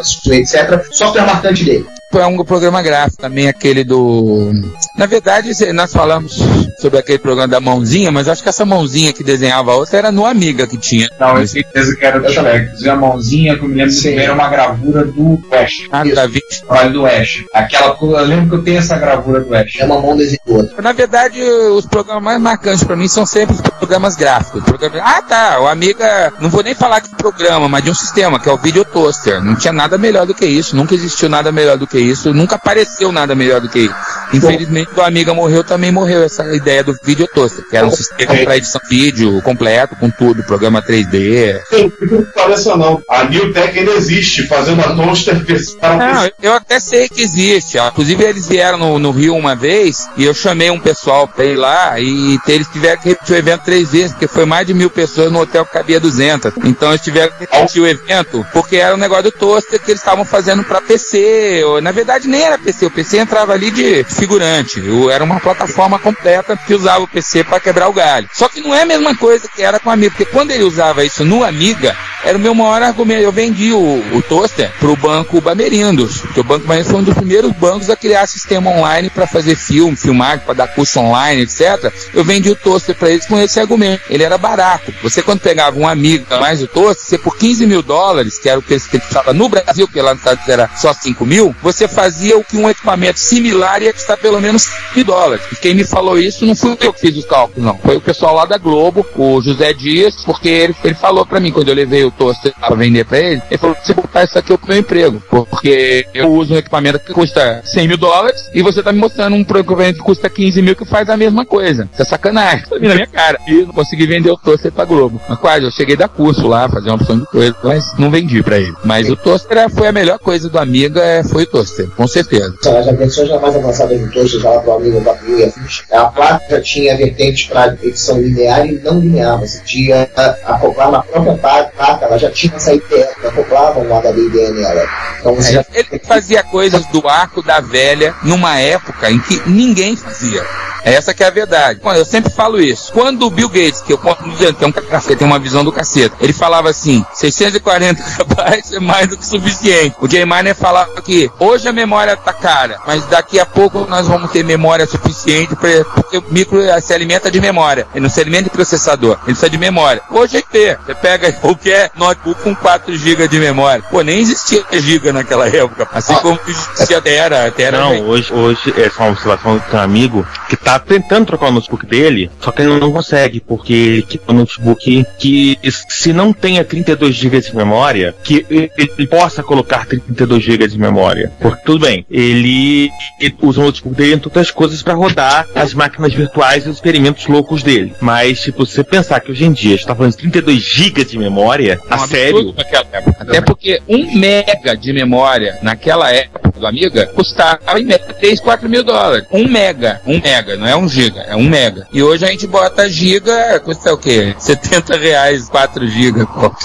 sua, etc. Software marcante dele. É um programa gráfico também, aquele do. Na verdade, nós falamos sobre aquele programa da mãozinha, mas acho que essa mãozinha que desenhava a outra era no Amiga que tinha. Não, eu tenho certeza que era do Shrek. A mãozinha, que eu me lembro que era uma gravura do Ash. Ah, Isso. da Vinci. Olha, do Ash. Aquela, eu lembro que eu tenho essa gravura do Ash. É uma mão desenhou outra. Na verdade, os programas mais marcantes pra mim são sempre os programas gráficos. Programa- Ah, tá. O Amiga, não vou nem falar de programa, mas de um sistema, que é o Video Toaster. Não tinha nada melhor do que isso. Nunca existiu nada melhor do que isso. Nunca apareceu nada melhor do que isso. Infelizmente, o Amiga morreu, também morreu essa ideia do Video Toaster, que era um sistema para edição de vídeo completo, com tudo, programa 3D. Não pareça não. A New Tech ainda existe, fazendo a toaster para Não, eu até sei que existe. Inclusive, eles vieram no, no Rio uma vez e eu chamei um pessoal pra ir lá e eles tiveram que repetir o evento três vezes, porque foi mais de mil pessoas no hotel que cabia 200. Então, eles tiveram que repetir o evento porque era um negócio do toaster que eles estavam fazendo pra PC. Ou, na verdade, nem era PC. O PC entrava ali de figurante. O- Era uma plataforma completa que usava o PC pra quebrar o galho. Só que não é a mesma coisa que era com o Amiga, porque quando ele usava isso no Amiga, era o meu maior argumento. Eu vendi o, o toaster pro banco Bamerindos, porque o banco Bamerindos foi um dos primeiros bancos a criar sistema online para fazer filme, filmagem, para dar curso online, etc. Eu vendi o toaster para eles com esse argumento. Ele era barato. Você quando pegava um amigo mais o toaster, você por 15 mil dólares, que era o preço que ele custava no Brasil, porque lá nos Estados era só 5 mil, você fazia o que um equipamento similar ia custar pelo menos 5 mil dólares. E quem me falou isso não fui eu que fiz os cálculos, não. Foi o pessoal lá da Globo, o José Dias, porque ele, ele falou para mim quando eu levei o toaster para vender para ele, ele falou: você botar isso aqui é o meu emprego, porque eu uso um equipamento que custa 100 mil dólares e você tá me mostrando um equipamento que custa 15 mil que faz a mesma coisa. Isso é sacanagem. Isso na minha cara. E não consegui vender o toaster pra Globo. Mas quase, eu cheguei da curso lá, fazer uma opção de coisa, mas não vendi pra ele. Mas o toaster foi a melhor coisa do Amiga, é, foi o toaster, com certeza. As versões já mais avançadas do toaster, já pro amigo da assim, a placa já tinha vertentes para edição linear e não linear. Você tinha acoplar na própria placa, ela já tinha essa ideia, acoplava um HDD nela. Então você já... Ele fazia coisas do arco da velha numa época em que ninguém fazia. Essa que é a verdade. Eu sempre falo isso. Quando o Bill Gates, que eu conto no diante, tem um cacete, tem uma visão do cacete, ele falava assim, 640 KB é mais do que suficiente. O Jay Miner falava que hoje a memória tá cara, mas daqui a pouco nós vamos ter memória suficiente pra, porque o micro se alimenta de memória. Ele não se alimenta de processador, ele precisa de memória. Hoje é ter. Você pega qualquer notebook com 4 GB de memória. Pô, nem existia GB naquela época. Assim como existia Tera. Tera não, hoje, hoje, essa é uma observação do um amigo que tá tentando trocar o notebook dele, só que ele não consegue, porque ele quer um notebook que, se não tenha 32 GB de memória, que ele possa colocar 32 GB de memória. Porque, tudo bem, ele, ele usa o notebook dele, entre outras coisas, para rodar as máquinas virtuais e os experimentos loucos dele. Mas, tipo, se você pensar que hoje em dia está falando de 32 GB de memória, É a sério. Até porque um mega de memória naquela época do Amiga custava em média 3, 4 mil dólares. Um mega. Um mega, não é um giga, é um mega. E hoje a gente bota giga, custa o quê? 70 reais 4 giga, pô.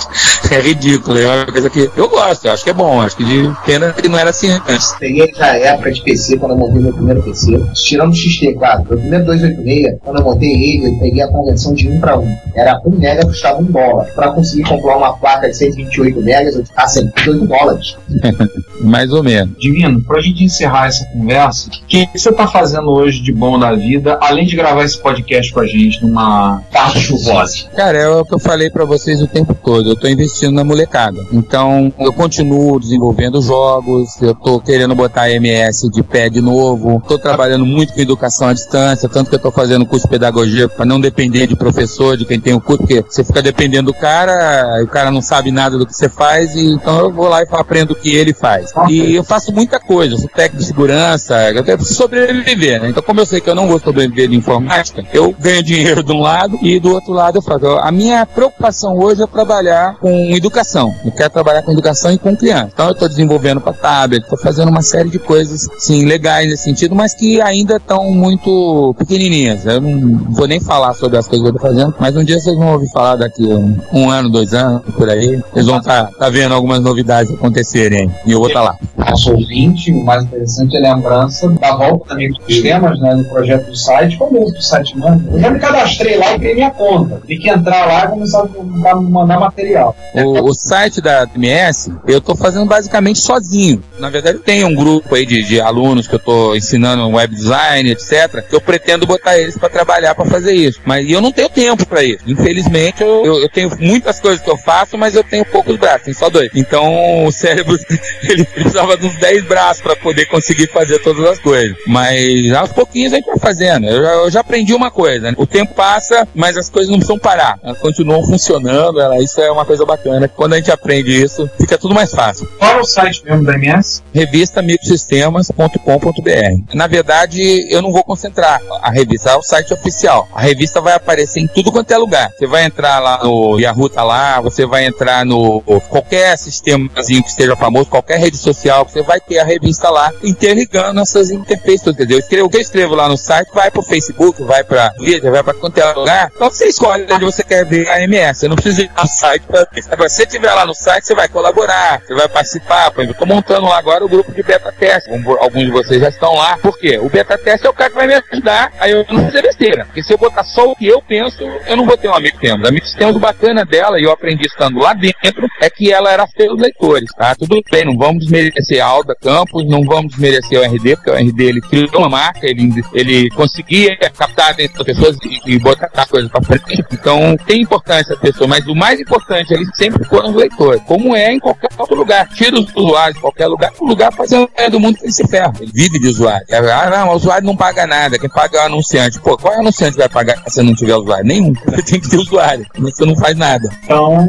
É ridículo, é uma coisa que eu gosto, eu acho que é bom, acho que de pena que não era assim antes. Peguei já a época de PC, quando eu montei meu primeiro PC, tirando o XT4, meu primeiro 286, quando eu montei ele, eu peguei a conversão de 1 para 1. Era 1 mega custava 1 dólar. Para conseguir comprar uma placa de 128 megas, eu ah, 128 dólares. Mais ou menos. Divino, pra gente encerrar essa conversa, o que você tá fazendo hoje de bom na vida, além de gravar esse podcast com a gente numa tarde chuvosa? Cara, é o que eu falei pra vocês o tempo todo. Eu tô investindo na molecada. Então, eu continuo desenvolvendo jogos, eu tô querendo botar a MS de pé de novo, tô trabalhando muito com educação à distância, tanto que eu tô fazendo curso de pedagogia pra não depender de professor, de quem tem o curso, porque você fica dependendo do cara, o cara não sabe nada do que você faz, e então eu vou lá e aprendo o que ele faz. E eu faço muita coisa, eu sou técnico de segurança, eu preciso sobreviver, né? Então, como eu sei que eu não vou sobreviver de informática, eu ganho dinheiro de um lado e do outro lado eu faço. A minha preocupação hoje é trabalhar com educação. Eu quero trabalhar com educação e com criança. Então, eu estou desenvolvendo para tablet, estou fazendo uma série de coisas, sim, legais nesse sentido, mas que ainda estão muito pequenininhas. Eu não vou nem falar sobre as coisas que eu estou fazendo, mas um dia vocês vão ouvir falar daqui um, um ano, dois anos, por aí. Vocês vão estar tá, tá vendo algumas novidades acontecerem. E eu vou estar tá lá. Nosso ouvinte, o mais interessante é a lembrança da volta da Microsistemas, né, do projeto do site. Qual é o site, mano? Eu já me cadastrei lá e criei minha conta. Tem que entrar lá e começar a mandar material. O, o site da MS, eu estou fazendo basicamente sozinho. Na verdade, tem um grupo aí de, de alunos que eu estou ensinando web design, etc., que eu pretendo botar eles para trabalhar para fazer isso. Mas eu não tenho tempo para isso. Infelizmente, eu, eu, eu, tenho muitas coisas que eu faço, mas eu tenho poucos braços, tem só dois. Então, o cérebro, ele precisava de uns 10 braços para poder conseguir fazer todas as coisas. Mas aos pouquinhos a gente vai fazendo. Eu já, eu já aprendi uma coisa, né? O tempo passa, mas as coisas não precisam parar. Elas continuam funcionando, ela, isso é uma coisa bacana. Quando a gente aprende isso, fica tudo mais fácil. Qual é o site mesmo da MS? Revista microsistemas.com.br. Na verdade, eu não vou concentrar a revista, é o site oficial. A revista vai aparecer em tudo quanto é lugar. Você vai entrar lá no Yahoo, tá lá, você vai entrar no qualquer sistemazinho que esteja famoso, qualquer rede social, você vai ter a revista lá, interligando essas interfaces, entendeu? O que eu escrevo lá no site vai pro Facebook, vai pra Twitter, vai pra qualquer lugar. Então você escolhe onde você quer ver a MS. Você não precisa ir no site pra ver. Se você estiver lá no site, você vai colaborar, você vai participar. Por exemplo, eu tô montando lá agora o grupo de beta teste. Alguns de vocês já estão lá. Por quê? O beta teste é o cara que vai me ajudar. Aí eu não fazer besteira. Porque se eu botar só o que eu penso, eu não vou ter um amigo temos. A amigo temos bacana dela, e eu aprendi estando lá dentro, é que ela era feia dos leitores, tá? Tudo bem, não vamos desmerecer desmerecer a Alda Campos, não vamos desmerecer o RD, porque o RD ele criou uma marca, ele, ele conseguia captar dentro das pessoas e, e botar as coisas para frente. Então tem importância a pessoa, mas o mais importante eles sempre foram os leitores, como é em qualquer outro lugar. Tira os usuários de qualquer lugar, o lugar fazendo é do mundo que ele se ferra. Ele vive de usuário. Ah, não, o usuário não paga nada, quem paga é o anunciante. Pô, qual é o anunciante que vai pagar se não tiver usuário? Nenhum. Você tem que ter usuário, você não faz nada. Então,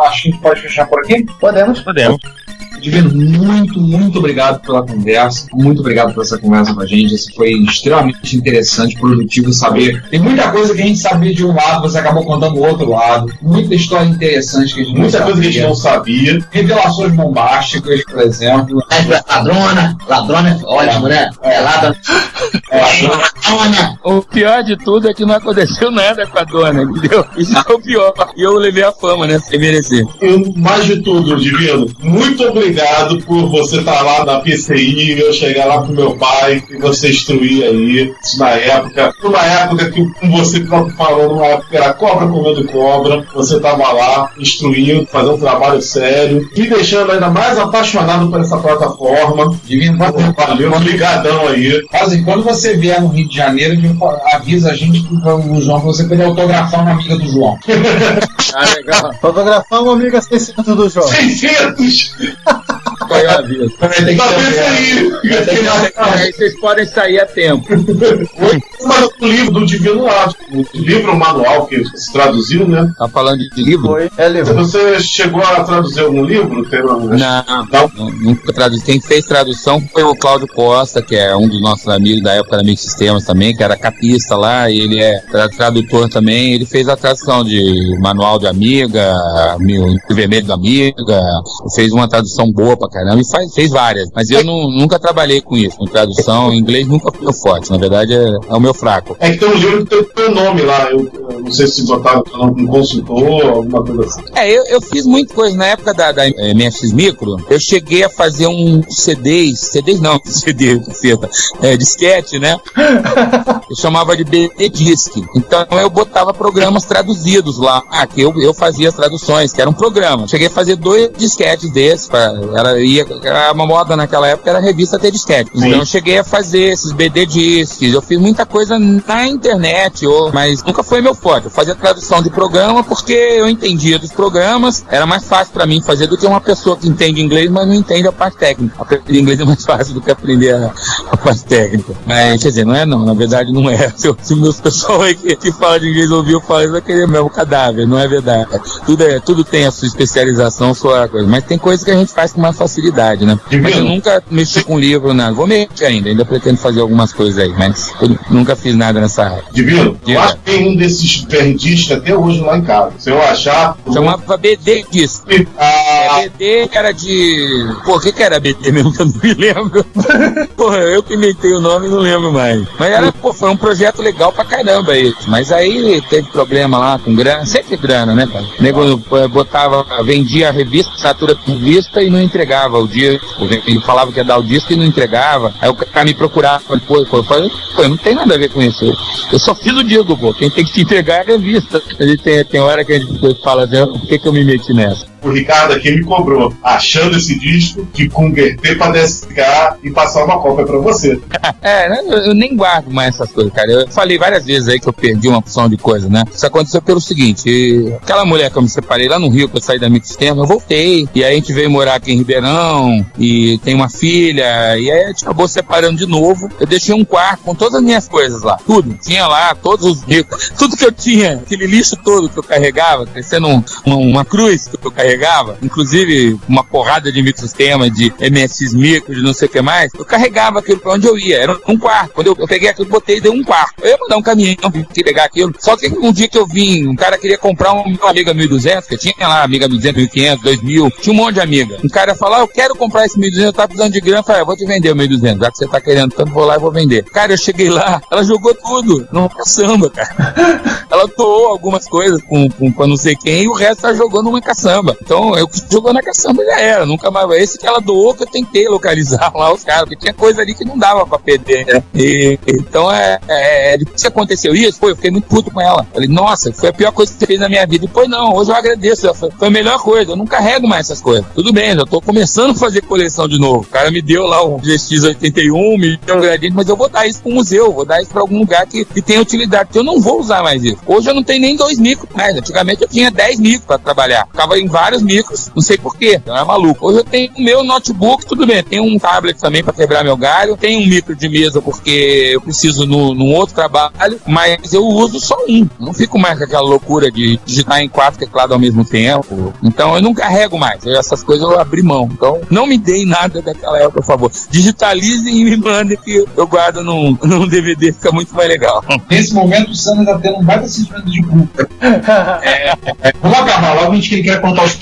acho que a gente pode fechar por aqui. Podemos. Podemos. Divino, muito, muito obrigado pela conversa. Muito obrigado por essa conversa com a gente. Isso foi extremamente interessante, produtivo saber. Tem muita coisa que a gente sabia de um lado, você acabou contando do outro lado. Muita história interessante que a gente não Muita sabia. coisa que a gente não sabia. Revelações bombásticas, por exemplo. Ladrona, ladrona é ótimo, né? É ladrona. Ladrona. O pior de tudo é que não aconteceu nada com a dona, entendeu? Isso é o pior. E eu levei a fama, né? Sem merecer. E mais de tudo, Divino, muito obrigado por você estar lá na PCI e eu chegar lá pro meu pai e você instruir aí. Isso na época, numa época que, como você próprio falou, numa época que era cobra comendo cobra, você tava lá instruindo, fazendo um trabalho sério, me deixando ainda mais apaixonado por essa plataforma. Divino, Valeu, obrigadão aí. Quase quando você vier no Rio de Janeiro, avisa a gente que o João, pra você poder autografar uma amiga do João. Ah, legal. Fotografar uma amiga 600 do João. 600! Foi a vida. Da PCI! Aí vocês podem sair a tempo. Mas o livro do Divino lá, o livro, manual que se traduziu, né? Tá falando de livro? Foi. É livro. Você chegou a traduzir algum livro? Uma- Não, Não? não, nunca traduzi. Quem fez tradução foi o Cláudio Costa, que é um dos nossos amigos da época da Mix Sistemas também, que era capista lá, e ele é tra- tradutor também. Ele fez a tradução de Manual de Amiga, Mi- O Vermelho da Amiga, fez uma tradução boa pra caramba, e faz, fez várias. Mas eu não- nunca trabalhei com isso, com tradução. Em inglês nunca foi meu forte, na verdade é, é o meu fraco. É que tem um livro que tem o teu nome lá. Eu, eu não sei se botaram teu nome como consultor, alguma coisa assim. É, eu, eu fiz muita coisa. Na época da, da eh, MFX Micro, eu cheguei a fazer um CDs, CDs não, CD, caceta, é, disquete, né? Eu chamava de BD Disc. Então eu botava programas traduzidos lá, ah, que eu, eu fazia as traduções, que era um programa. Cheguei a fazer dois disquetes desses, pra, era, ia, era uma moda naquela época, era revista ter disquete. Sim. Então eu cheguei a fazer esses BD Discs, eu fiz muita coisa na internet, ou, mas nunca foi meu forte. Eu fazia tradução de programa porque eu entendia dos programas, era mais fácil pra mim fazer do que uma pessoa que entende inglês, mas não entende a parte técnica. Aprender inglês é mais fácil do que aprender a, a parte técnica. Mas, quer dizer, não é não, na verdade não é. Se, se meus pessoal aí que, que fala de inglês ouvir eu falar, isso vai querer mesmo cadáver, não é verdade. Tudo, é, tudo tem a sua especialização, sua coisa, mas tem coisas que a gente faz com mais facilidade, né? Mas eu nunca mexi com livro, nada. Vou mexer ainda, ainda pretendo fazer algumas coisas aí, mas eu nunca fiz nada nessa área. Divino, Diga. acho que tem um desses verdistas até hoje lá em casa. Se eu achar. vou- Chamava BD disso. Ah, É, BD era de. Pô, o que, que era BD mesmo? Eu não me lembro. Porra, eu que inventei o nome e não lembro mais. Mas era, pô, foi um projeto legal pra caramba esse. Mas aí teve problema lá com grana. Sempre grana, né, cara? O nego eh, botava, vendia a revista, assinatura de revista e não entregava o disco. Ele falava que ia dar o disco e não entregava. Aí o cara me procurava depois. Eu falei, pô, não tem nada a ver com isso. Eu só fiz o disco, pô. Quem tem que te entregar é a revista. Gente tem, tem hora que a gente fala assim, por que, que eu me meti nessa? O Ricardo aqui me cobrou, achando esse disco, de converter pra DSK e passar uma cópia pra você. É, né, eu, nem guardo mais essas coisas, cara. Eu falei várias vezes aí que eu perdi uma opção de coisa, né? Isso aconteceu pelo seguinte: aquela mulher que eu me separei lá no Rio, que eu saí da Mixtema, eu voltei. E aí a gente veio morar aqui em Ribeirão, e tem uma filha, e aí a gente acabou separando de novo. Eu deixei um quarto com todas as minhas coisas lá, tudo. Tinha lá todos os ricos, tudo que eu tinha, aquele lixo todo que eu carregava, parecendo um- uma cruz que eu carregava, inclusive uma porrada de microsistema, de MSX micro, de não sei o que mais, eu carregava aquilo pra onde eu ia. Era um quarto. Quando eu, eu peguei aquilo, botei e dei um quarto. Eu ia mandar um caminhão pra pegar aquilo. Só que um dia que eu vim, um cara queria comprar um uma amiga 1200, que eu tinha lá amiga 1200, 1500, 2000, tinha um monte de amiga. Um cara falou, ah, eu quero comprar esse 1200, eu tava precisando de grana. Eu falei, ah, eu vou te vender o 1200, já que você tá querendo tanto, vou lá e vou vender. Cara, eu cheguei lá, ela jogou tudo, não caçamba, cara. Ela doou algumas coisas com, com, com não sei quem e o resto ela jogou numa caçamba. Então, eu jogou na caçamba já era, nunca mais. Esse que ela doou que eu tentei localizar lá os caras, porque tinha coisa ali que não dava pra perder, né? E, então, é, é, depois que aconteceu isso, pô, eu fiquei muito puto com ela. Falei, nossa, foi a pior coisa que você fez na minha vida. Depois não, hoje eu agradeço, foi, foi a melhor coisa. Eu não carrego mais essas coisas. Tudo bem, já tô começando a fazer coleção de novo. O cara me deu lá um GX81, me deu um gradient, mas eu vou dar isso pro museu, vou dar isso pra algum lugar que, que tenha utilidade, porque eu não vou usar mais isso. Hoje eu não tenho nem dois micros mais. Antigamente eu tinha 10 micros pra trabalhar. Ficava em vários micros, não sei porquê, então é maluco. Hoje eu tenho o meu notebook, tudo bem, tenho um tablet também pra quebrar meu galho, tenho um micro de mesa porque eu preciso no, num outro trabalho, mas eu uso só um. Não fico mais com aquela loucura de digitar em quatro teclados ao mesmo tempo. Então eu não carrego mais. Essas coisas eu abri mão. Então não me deem nada daquela época, por favor. Digitalizem e me mandem que eu guardo num, num DVD, fica muito mais legal. Nesse momento o Sandro tá tendo um baita sentimento de culpa. É, vamos acabar logo, a gente que quer contar os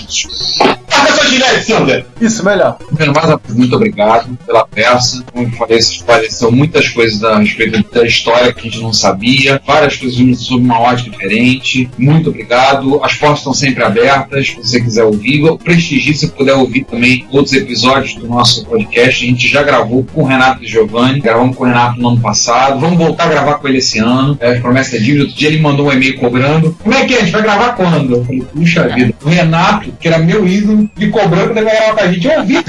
Isso, melhor. Primeiro, mais muito obrigado pela peça. Como eu falei, se esclareceu muitas coisas a respeito da história que a gente não sabia, várias coisas sob uma ótica diferente. Muito obrigado. As portas estão sempre abertas, se você quiser ouvir. Prestigie se puder ouvir também outros episódios do nosso podcast. A gente já gravou com o Renato e Giovanni, gravamos com o Renato no ano passado. Vamos voltar a gravar com ele esse ano. É, promessa é dívida. Outro dia ele mandou um e-mail cobrando. Como é que é? A gente vai gravar quando? Eu falei, puxa vida. O Renato, que era meu ídolo, me cobrando pra gravar com a gente. Eu ouvi.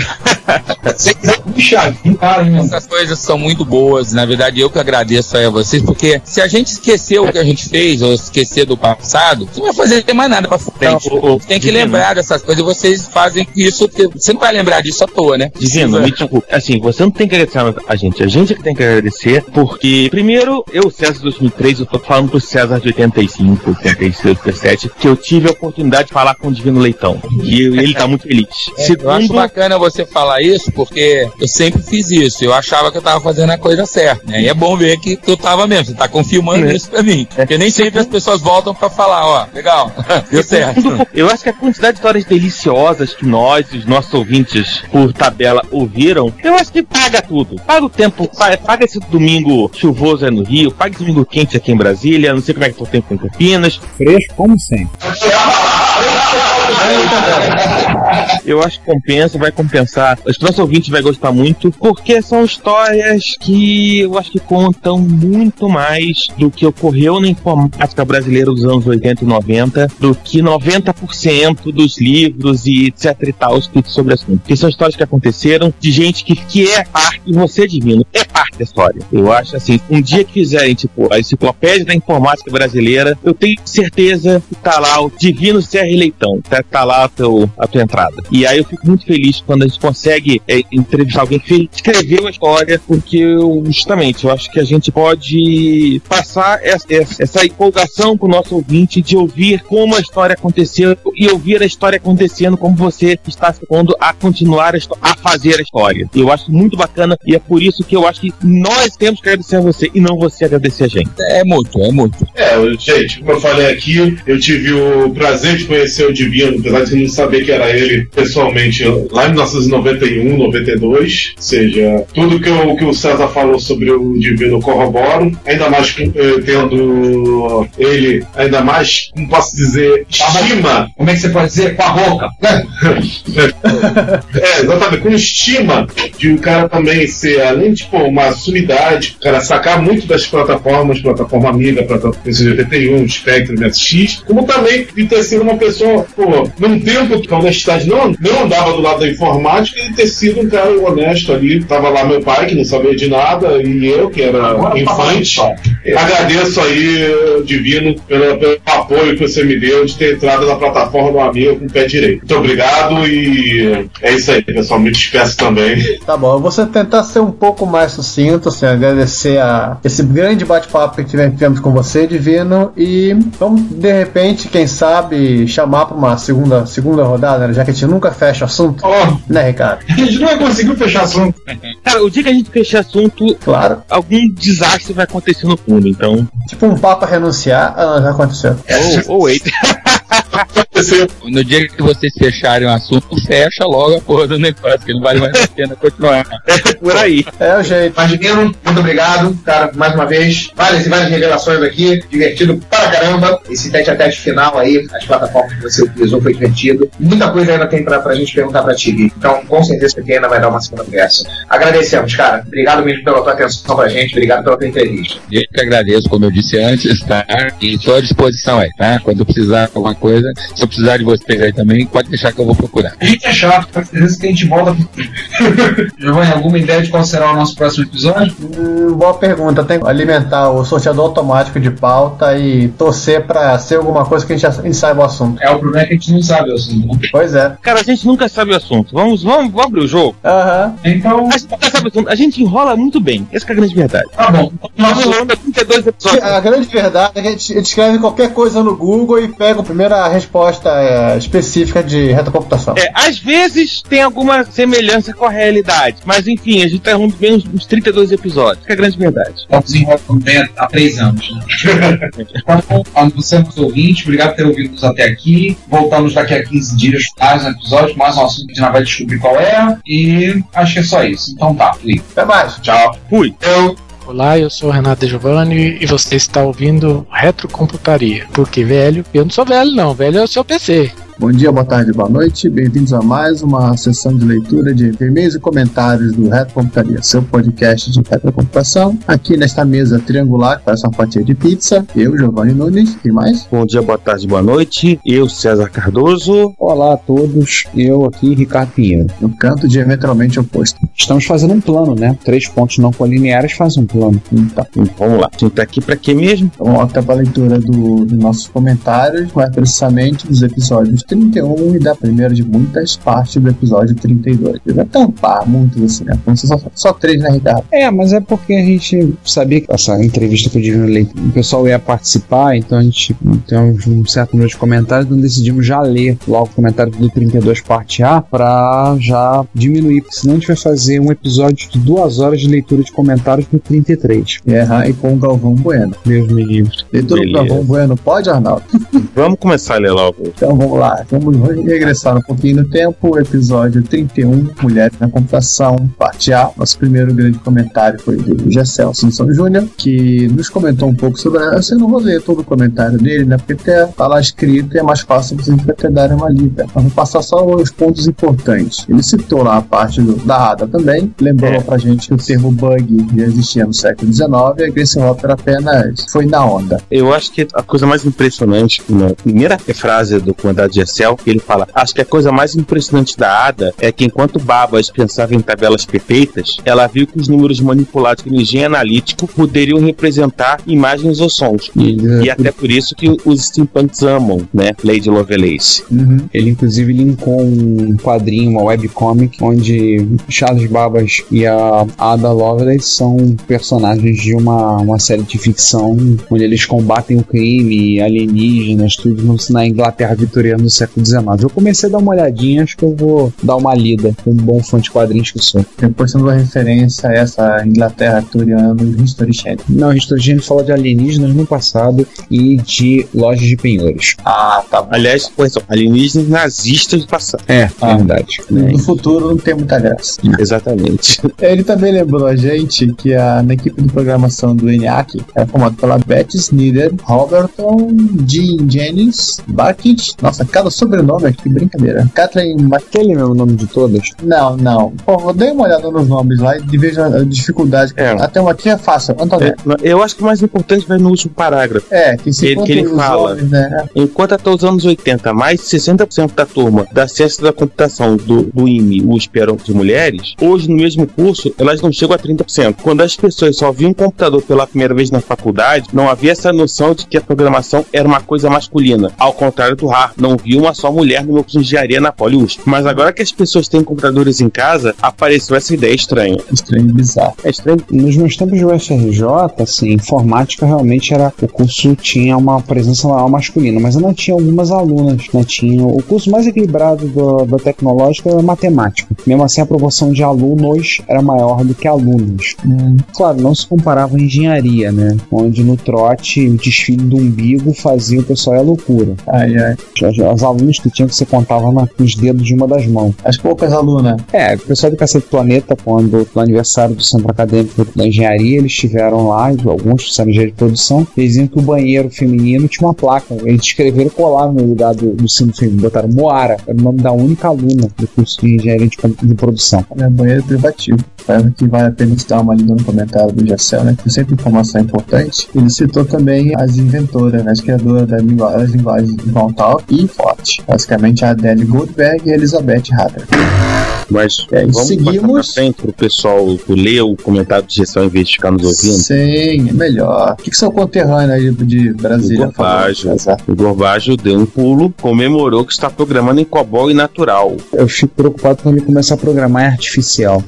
Essas coisas são muito boas. Na verdade, eu que agradeço aí a vocês, porque se a gente esquecer o que a gente fez, ou esquecer do passado, você não vai fazer mais nada pra frente. Não, o- o- tem que Divino. lembrar dessas coisas e vocês fazem isso, porque você não vai lembrar disso à toa, né? Divino, me desculpe. Assim, você não tem que agradecer a gente. A gente é que tem que agradecer, porque, primeiro, eu, César de 2003, eu tô falando pro César de 85, 86, 87, que eu tive a oportunidade de falar com o Divino Leitão. E ele tá muito feliz. É, Eu acho Segundo, bacana você falar isso, porque eu sempre fiz isso. Eu achava que eu tava fazendo a coisa certa, né? E é bom ver que, eu tava mesmo. Você tá confirmando É. isso pra mim. Porque nem sempre as pessoas voltam pra falar, ó, legal, deu certo. eu acho que a quantidade de histórias deliciosas que nós, os nossos ouvintes, por tabela, ouviram, eu acho que paga tudo. Paga o tempo, pa- paga esse domingo chuvoso aí no Rio, paga esse domingo quente aqui em Brasília, não sei como é que tá o tempo em Campinas. Fresco como sempre. Eu acho que compensa, vai compensar. Os nossos ouvintes vai gostar muito, porque são histórias que eu acho que contam muito mais do que ocorreu na informática brasileira dos anos 80 e 90, do que 90% dos livros e etc e tal escritos sobre o assunto. Porque são histórias que aconteceram de gente que, que é parte, e você, Divino, é parte da história. Eu acho assim, um dia que fizerem, tipo, a enciclopédia da informática brasileira, eu tenho certeza que tá lá o Divino Serra Leitão, tá, tá lá a, teu, a tua entrada. E aí eu fico muito feliz quando a gente consegue é, entrevistar alguém que escreveu a história, porque eu, justamente eu acho que a gente pode passar essa, essa, essa empolgação pro nosso ouvinte de ouvir como a história aconteceu e ouvir a história acontecendo como você está se pondo a continuar a, a fazer a história. Eu acho muito bacana e é por isso que eu acho que nós temos que agradecer a você e não você agradecer a gente. É mútuo, é mútuo. É, gente, como eu falei aqui, eu tive o prazer de conhecer o Divino, apesar de não saber que era ele pessoalmente lá em 1991, 92. Ou seja, tudo que, eu, que o César falou sobre o Divino eu corroboro, ainda mais eh, tendo ele, ainda mais, como posso dizer, estima Como é que você pode dizer? Com a boca. É, exatamente, com estima de o cara também ser, além de pô, uma sumidade, o cara sacar muito das plataformas, plataforma amiga, plataforma PC81, Spectrum, MSX, como também de ter sido uma pessoa, pô, num tempo que a honestidade não, não andava do lado da informática, e ter sido um cara honesto ali. Tava lá meu pai, que não sabia de nada, e eu, que era Agora infante. fala Agradeço aí, Divino, pelo, pelo apoio que você me deu de ter entrado na plataforma do amigo com o pé direito. Muito obrigado e é isso aí, pessoal. Me despeço também. Tá bom, eu vou tentar ser um pouco mais sucinto, assim, agradecer a esse grande bate-papo que tive- tivemos com você, Divino, e vamos, de repente, quem sabe, chamar para uma segunda, segunda rodada, né, já que a gente nunca fecha o assunto, Ó, né, Ricardo? a gente não conseguiu fechar assunto. Cara, o dia que a gente fechar assunto, Claro. algum desastre vai acontecer no fundo, então. Tipo um papo a renunciar, ah, já aconteceu. Ou, ou wait. No dia que vocês fecharem o assunto, fecha logo a porra do negócio, que não vale mais a pena continuar. Por aí. É o jeito. Mas, Divino, muito obrigado, cara, mais uma vez. Várias e várias revelações aqui. Divertido para caramba. Esse tete a tete final aí, as plataformas que você utilizou foi divertido. Muita coisa ainda tem pra, pra gente perguntar pra ti, Gui. Então, com certeza que ainda vai dar uma segunda conversa. Agradecemos, cara. Obrigado mesmo pela tua atenção pra gente. Obrigado pela tua entrevista. Eu que agradeço, como eu disse antes, tá? E estou à disposição aí, tá? Quando precisar alguma coisa, se eu precisar de vocês aí também, pode deixar que eu vou procurar. A gente é chato, com certeza que a gente volta. Giovanni, alguma ideia de qual será o nosso próximo episódio? Hum, boa pergunta. Tem que alimentar o sorteador automático de pauta e torcer pra ser alguma coisa que a gente, a gente saiba o assunto. É, o problema é que a gente não sabe o assunto, né? Pois é. Cara, a gente nunca sabe o assunto. Vamos, vamos, vamos abrir o jogo. Aham. Então, A gente nunca sabe o assunto. A gente enrola muito bem. Essa que é a grande verdade. tá bom. Nós Nosso, enrolamos 32 episódios. A grande verdade é que a gente, escreve qualquer coisa no Google e pega a primeira resposta é, específica de retrocomputação. É, às vezes tem alguma semelhança com a realidade. Mas enfim, a gente tá enrolando bem uns, uns 32 episódios. Que é a grande verdade. estamos enrolando bem há três anos. Né? a você, nosso ouvinte, obrigado por ter ouvido nos até aqui. Voltamos daqui a 15 dias mais um episódio, mais um assunto que a gente ainda vai descobrir qual é. E acho que é só isso. Então tá, fui. Até mais. Tchau. Fui. Eu, Olá, eu sou o Renato De Giovanni e você está ouvindo Retrocomputaria. Porque velho, eu não sou velho não, velho é o seu PC. Bom dia, boa tarde, boa noite. Bem-vindos a mais uma sessão de leitura de e-mails e comentários do Retrocomputaria, seu podcast de retrocomputação. Aqui nesta mesa triangular, que parece uma fatia de pizza, eu, Giovanni Nunes, e mais? Bom dia, boa tarde, boa noite. Eu, César Cardoso. Olá a todos, eu aqui, Ricardo Pinheiro. No canto diametralmente oposto. Estamos fazendo um plano, né? Três pontos não colineares fazem um plano. Então, Vamos lá. A gente tá aqui pra quê mesmo? vamos até para a leitura do- dos nossos comentários, mais precisamente dos episódios 31 e da primeira de muitas partes do episódio 32. Eu vai tampar muitos assim, né? Ser só, só três, né, Ricardo? É, mas é porque a gente sabia que essa entrevista que eu divino leite, o pessoal ia participar, então a gente tem um certo número de comentários, então decidimos já ler logo o comentário do 32 parte A pra já diminuir, porque senão a gente vai fazer um episódio de duas horas de leitura de comentários no 33. Erra e com o Galvão Bueno. Deus me livre. Leitura do. Galvão Bueno, pode, Arnaldo? Vamos começar a ler logo. Então vamos lá, vamos regressar um pouquinho no tempo, episódio 31, Mulheres na Computação, parte A. Nosso primeiro grande comentário foi do Gessel Simpson Jr., que nos comentou um pouco sobre. Eu não vou ler todo o comentário dele, né? Porque até tá lá escrito e é mais fácil vocês até darem uma lida. Mas vou passar só os pontos importantes. Ele citou lá a parte do- da ADA também, lembrou É. pra gente que o termo bug já existia no século XIX e a Grace Hopper apenas foi na onda. Eu acho que a coisa mais impressionante, na primeira frase do comentário de Excel, ele fala: Acho que a coisa mais impressionante da Ada é que enquanto Babas pensava em tabelas perfeitas, ela viu que os números manipulados com engenho analítico poderiam representar imagens ou sons. E, E até por isso que os steampunks amam, né? Lady Lovelace. Uhum. Ele inclusive linkou um quadrinho, uma webcomic, onde Charles Babas e a Ada Lovelace são personagens de uma, uma série de ficção onde eles combatem o crime, alienígenas, tudo na Inglaterra vitoriana século XIX. Eu comecei a dar uma olhadinha, acho que eu vou dar uma lida com um bom fã de quadrinhos que sou. Depois temos uma referência a essa Inglaterra vitoriana do History Channel. Não, o History Channel fala de alienígenas no passado e de lojas de penhores. Ah, tá bom. Aliás, correção, alienígenas nazistas do passado. É, Ah. verdade. No futuro não tem muita graça. Exatamente. Ele também lembrou a gente que a, na equipe de programação do ENIAC era formada pela Beth Snyder, Roberton, Jean Jennings, Bucket. Nossa, cada sobrenome aqui, brincadeira. Kathleen Mac... Aquele mesmo nome de todas? Não, não. Pô, dei uma olhada nos nomes lá e veja a dificuldade. É. Até uma aqui é fácil. É, eu acho que o mais importante vai no último parágrafo. É, que se conta que ele fala. homens, né? Enquanto até os anos 80, mais de 60% da turma da ciência da computação do, do IME, USP, eram de mulheres, hoje no mesmo curso elas não chegam a 30%. Quando as pessoas só viam um computador pela primeira vez na faculdade, não havia essa noção de que a programação era uma coisa masculina. Ao contrário do hardware, não via uma só mulher no meu curso de engenharia na Poli USP. Mas agora que as pessoas têm computadores em casa, apareceu essa ideia estranha. Estranho e bizarro. É estranho. Nos meus tempos de UFRJ, assim, informática realmente era. O curso tinha uma presença maior masculina, mas ainda tinha algumas alunas. Né? Tinha, o curso mais equilibrado do, da tecnológica era matemática. Mesmo assim, a proporção de alunos era maior do que alunos. Hum, claro, não se comparava a engenharia, né? Onde no trote o desfile do umbigo fazia o pessoal ir à loucura. Ai, ai. As, as alunas que tinham que você contava na, nos dedos de uma das mãos. As poucas alunas. É, o pessoal do Cacete Planeta, quando no aniversário do Centro Acadêmico da Engenharia, eles estiveram lá, alguns fizeram engenharia de produção, eles diziam que o banheiro feminino tinha uma placa. Eles escreveram colar no lugar do, do sino feminino, botaram Moara, era o nome da única aluna do curso de engenharia de, de produção. É banheiro privativo. Parece que vale a pena dar uma lida no comentário do Jacel, né? Que sempre informação importante. Ele citou também as inventoras, né? as criadoras das linguagens, linguagens Valtal e Basicamente a Adele Goldberg e a Elizabeth Hader. Mas É, vamos seguimos- frente pro pessoal ler o comentário de gestão em vez de ficar nos ouvindo. Sim, é melhor. O que, que seu conterrâneo aí de Brasília O Gorbajo, falou, César? o Gorbajo deu um pulo, comemorou que está programando em COBOL e natural. Eu fico preocupado quando ele começar a programar em artificial.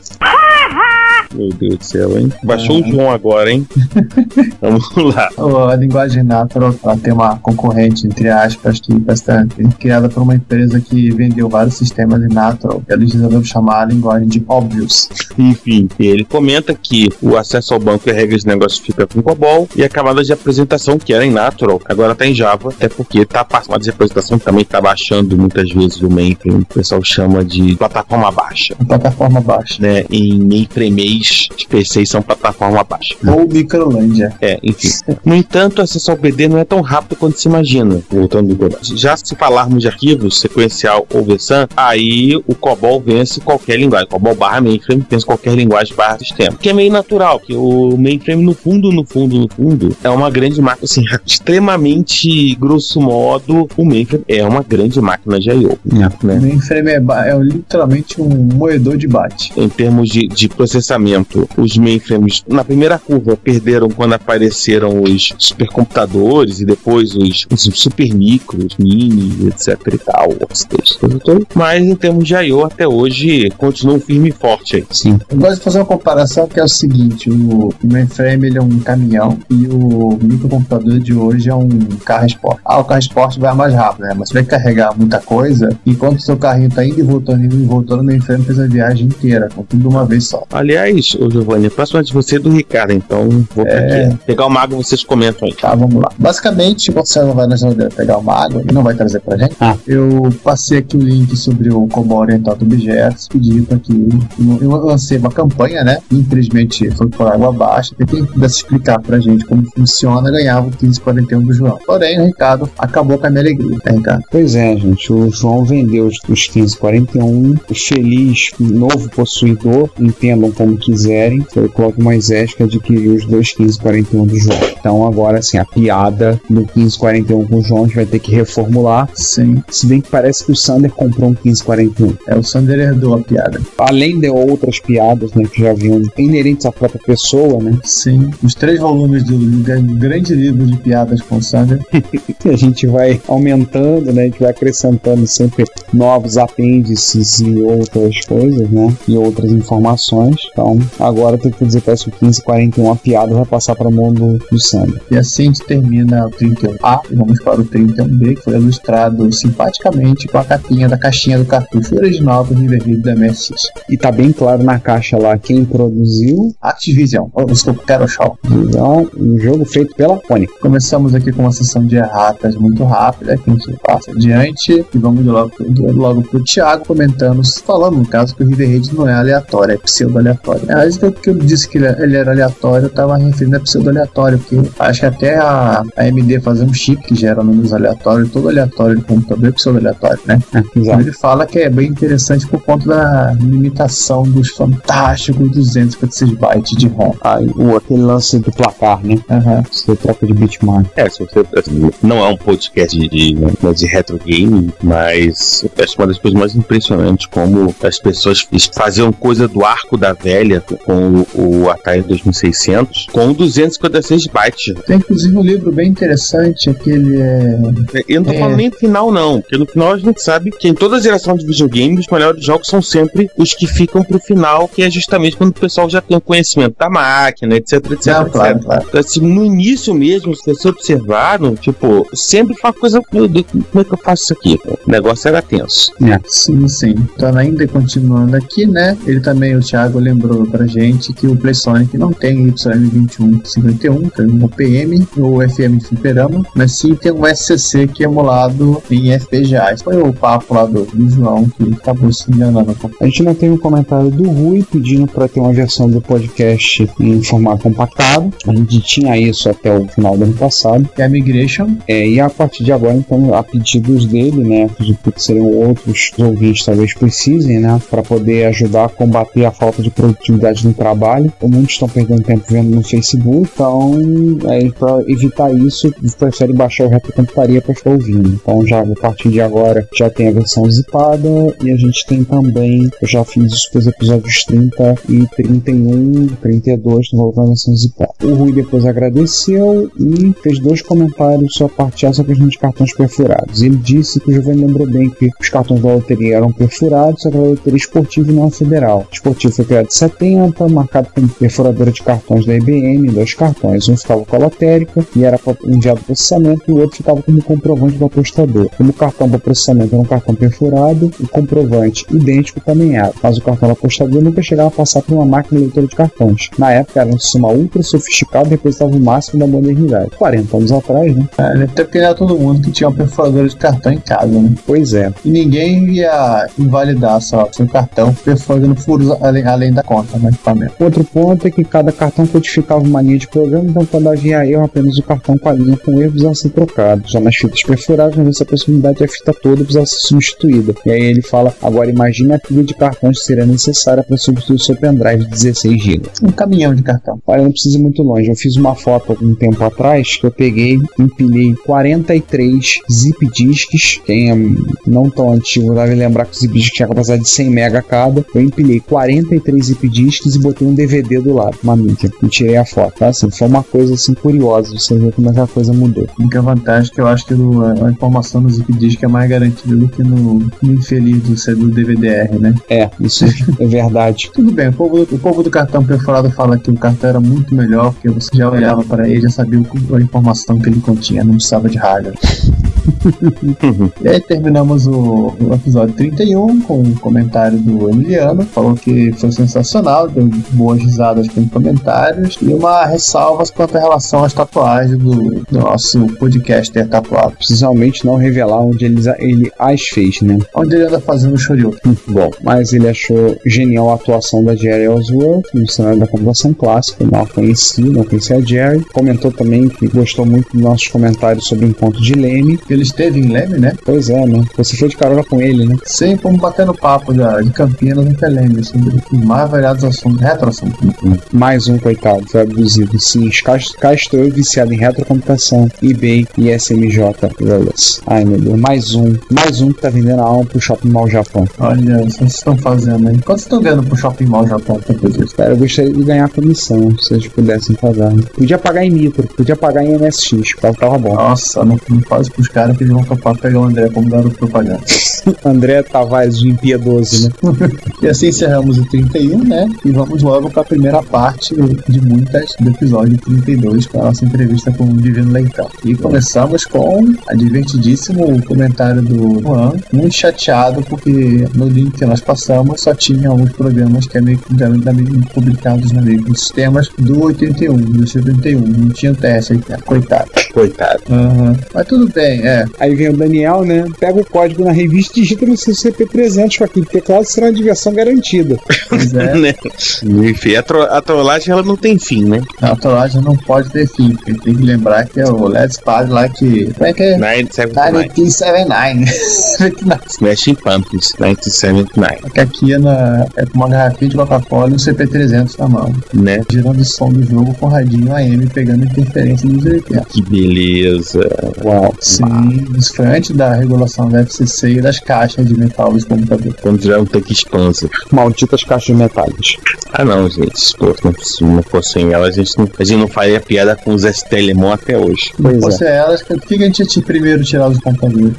Meu Deus do céu, hein? Baixou o João agora, hein? Vamos lá. A linguagem natural tem uma concorrente, entre aspas, que bastante criada por uma empresa que vendeu vários sistemas de natural, eles resolveram chamar a linguagem de obvious. Enfim, ele comenta que o acesso ao banco e a regra de negócio fica com COBOL e a camada de apresentação, que era em Natural, agora tá em Java, até porque tá passando de apresentação também tá baixando muitas vezes o mainframe, o pessoal chama de plataforma baixa, Plataforma baixa. né? Em mainframes, os PCs são plataforma baixa. Ou Microlândia. É, enfim. No entanto, acesso ao BD não é tão rápido quanto se imagina. Voltando do. Já se falarmos de arquivos sequencial ou VSAN, aí o COBOL vence qualquer linguagem. COBOL barra mainframe vence qualquer linguagem barra sistema. Que é meio natural, que o mainframe, no fundo, no fundo, no fundo, é uma grande máquina, assim, extremamente grosso modo, o mainframe é uma grande máquina de I.O. O Né? mainframe é, é literalmente um moedor de bate. em termos de, de processamento, os mainframes na primeira curva perderam quando apareceram os supercomputadores e depois os, os super micros, mini, etc e tal, toda. mas em termos de I.O. até hoje continuam firme e forte aí. Sim. Eu gosto de fazer uma comparação que é o seguinte: o, mainframe ele é um caminhão e o microcomputador de hoje é um carro esporte. Ah, o carro esporte vai mais rápido, né? Mas você vai carregar muita coisa, enquanto o seu carrinho tá indo e voltando, indo e voltando, o mainframe fez a viagem inteira, com tudo de uma vez só. Aliás, ô Giovanni, a próxima de você é do Ricardo, então vou É. aqui. pegar o mago vocês comentam aí. Tá, vamos lá. Basicamente, você vai na geladeira pegar uma água e não vai trazer pra gente, Ah. eu passei aqui o link sobre o COBOL oriental do objetos, pedi para que eu, lancei uma campanha, né? Infelizmente foi por água abaixo, quem pudesse explicar pra gente como funciona, ganhava o 1541 do João. Porém, o Ricardo acabou com a minha alegria, né, Ricardo? Pois é, gente. O João vendeu os, os 1541. O feliz novo possuidor, entendam como quiserem, foi o Cláudio Moisés que adquiriu os dois 1541 do João. Então agora, assim, a piada do 1541 com o João a gente vai ter que reformular. Sim, Se bem que parece que o Sander comprou um 1541. é o Sander herdou a piada. Além de outras piadas, né, que já vinham inerentes à própria pessoa, né? Sim, os três volumes do gra- grande livro de piadas com o Sander. a gente vai aumentando, né? A gente vai acrescentando sempre novos apêndices e outras coisas, né? E outras informações. Então, agora tenho que dizer que parece que o 1541 a piada vai passar para o mão do, Sandro. E assim a gente termina o 31A e vamos para o 31B, que foi ilustrado simpaticamente com a capinha da caixinha do cartucho original do River da MSX. E tá bem claro na caixa lá quem produziu. Activision, ou desculpa, Quero Show. Então, um jogo feito pela Pony. Começamos aqui com uma sessão de erratas muito rápida, que a gente passa adiante e vamos logo, logo pro Thiago comentando, falando no caso que o River Raid não é aleatório, é pseudo-aleatório. É, Mas que eu disse que ele ele era aleatório, eu tava referindo a pseudo-aleatório, porque acho que até a, a AMD fazer um chip que gera números aleatórios, todo aleatório do computador é pseudo-aleatório, né? É, Então exato. ele fala que é bem interessante por conta da limitação dos fantásticos 256 bytes de ROM. Aí, o, aquele lance do placar, né? Aham. Você troca de bitmark. É, se você, assim, não é um podcast de, de, né, de retro game, mas eu acho uma das coisas mais impressionantes como as pessoas faziam coisa do arco da velha com, com o, o Atari 2600 com 256 bytes. Tem inclusive um livro bem interessante, aquele é. Eu não tô É. falando nem do final, não, porque no final a gente sabe que em toda geração de videogames, os melhores jogos são sempre os que ficam pro final, que é justamente quando o pessoal já tem o conhecimento da máquina, etc, etc, Não, etc. claro, claro. Então, assim, no início mesmo, se você observar, no, tipo, sempre uma coisa, como é que eu faço isso aqui? O negócio era tenso. Sim, sim. Então, ainda continuando aqui, né? Ele também, o Thiago, lembrou pra gente que o Play Sonic não tem YM2151, que é um OPM ou FM de fliperama, mas sim tem um SCC que é emulado em FPGA. Esse foi o papo lá do, do João que acabou se enganando. A gente não tem um comentário do Rui pedindo para ter uma versão do podcast em formato compactado. A gente tinha isso até o final do ano passado. É a Migration. É, e a partir de agora, então, a pedidos dele, né, que seriam outros ouvintes talvez precisem, né, para poder ajudar a combater a falta de produtividade no trabalho. Muitos estão perdendo tempo vendo no Facebook, então, é, para evitar isso, prefere baixar o retrocomputaria para ficar ouvindo. Então, já a partir de agora, já tem a versão zipada e a gente tem também, eu já fiz isso para os episódios 30 e 31, 32, estou voltando a versão zipada. O Rui depois agradeceu e fez dois comentários só a partir dessa questão de cartões perfurados. Ele disse que o Giovanni lembrou bem que os cartões da loteria eram perfurados, só que a loteria esportiva não a federal. Esportivo foi criado em 70, marcado como perfuradora de cartões da IBM, dois cartões. Um ficava com a lotérica e era enviado para processamento, e o outro ficava como comprovante do apostador. Como o cartão para processamento era um cartão perfurado, o comprovante idêntico também era. Mas o cartão do apostador nunca chegava a passar por uma máquina leitora de cartões. Na época era um sistema ultra sofisticado e representava o máximo da modernidade. 40 anos atrás, né? É, até porque era todo mundo que tinha uma perfuradora de cartão em casa, né? Pois é. E ninguém ia invalidar só seu cartão perfurando furos além, além da conta, né? Equipamento. Outro ponto é que cada cartão codificava uma linha de programa, então quando havia erro, apenas o cartão com a linha com erro precisava ser trocado. Já nas fitas perfuradas, não havia a possibilidade de a fita toda precisava ser substituída. E aí ele fala: agora imagine a pilha de cartões que seria necessária para substituir o seu pendrive de 16 GB. Um caminhão de cartão. Olha, não precisa ir muito longe. Eu fiz uma foto algum tempo atrás que eu peguei, empilhei 43 zip disks. Quem é não tão antigo deve lembrar que o zip disk tinha capacidade de 100 MB cada. Eu empilhei 43 zip disks e botei um DVD do lado, uma mídia. E tirei a foto. Tá? Assim, foi uma coisa assim curiosa. Você vê como é que a coisa mudou. A única vantagem é que eu acho que no- a informação no zip disk é mais garantida do que no, no infeliz do, do DVDR, né? É, isso é verdade. Tudo bem, o povo, o povo do cartão perfurado fala que o cartão era muito melhor, porque você já olhava para ele, já sabia o- a informação que ele continha, não precisava de hardware. e aí terminamos o, o episódio 31 com um comentário do Emiliano, falou que foi sensacional, deu boas risadas com comentários e uma ressalva quanto à relação às tatuagens do, do nosso podcaster tatuado. Precisamente não revelar onde ele, ele as fez, né? Onde ele anda fazendo shoryuken. Bom, mas ele achou genial a atuação da Jerry Ellsworth no cenário da computação clássica. Não a conheci, não conhecia a Jerry. Comentou também que gostou muito dos nossos comentários sobre o encontro de Leme. Ele esteve em Leme, né? Pois é, né? Você foi de carona com ele, né? Sim, fomos batendo papo da, de Campinas até Leme, sobre os mais variados assuntos, retro assuntos. Mais um, coitado, foi abduzido. Sim, eu viciado em retrocomputação, eBay e SMJ. Ai meu Deus, mais um. Mais um que tá vendendo a alma pro Shopping Mall Japão. Olha, o que vocês estão fazendo aí? Quanto vocês estão ganhando pro Shopping Mall Japão? Cara, eu gostaria de ganhar comissão, se eles pudessem pagar. Podia pagar em micro, podia pagar em MSX, tava, tava bom. Nossa, não, não faz pros caras que eles vão topar pegar o André como garoto propaganda. André Tavares, o impiedoso, né? E assim encerramos o 31, né? E vamos logo para a primeira parte de muitas do episódio 32, com a nossa entrevista com o Divino Leitão. E começamos com a divertidíssimo comentário do Juan, muito chateado porque no link que nós passamos só tinha alguns programas que é meio publicados na meio dos sistemas do 81, do 71, não tinha o teste aí, cara. coitado. Coitado. Aham. Mas tudo bem, é. Aí vem o Daniel, né? Pega o código na revista e digita no seu CP300 com aquele teclado, será uma diversão garantida. Pois é. né? Enfim, a, tro a trollagem ela não tem fim, né? A trollagem não pode ter fim, porque tem que lembrar que é o Let's Party lá que. Como é que é? 979. 1979. Smashing Pumpkins, 1979. Que aqui é, na, é com uma garrafinha de Coca-Cola e um CP300 na mão. Né? Girando o som do jogo com radinho AM pegando interferência dos 80. Que beleza. Uau. Sim, isso foi antes da regulação da FCC e das caixas de metal dos computadores. Quando tiver um tanque expanso. Malditas caixas metálicas. Elas. Ah não, gente. Pô, não, se não fossem elas, a gente não, a gente não faria piada com os STLMon até hoje. Se não fosse elas, por que a gente tinha primeiro tirado os companheiros?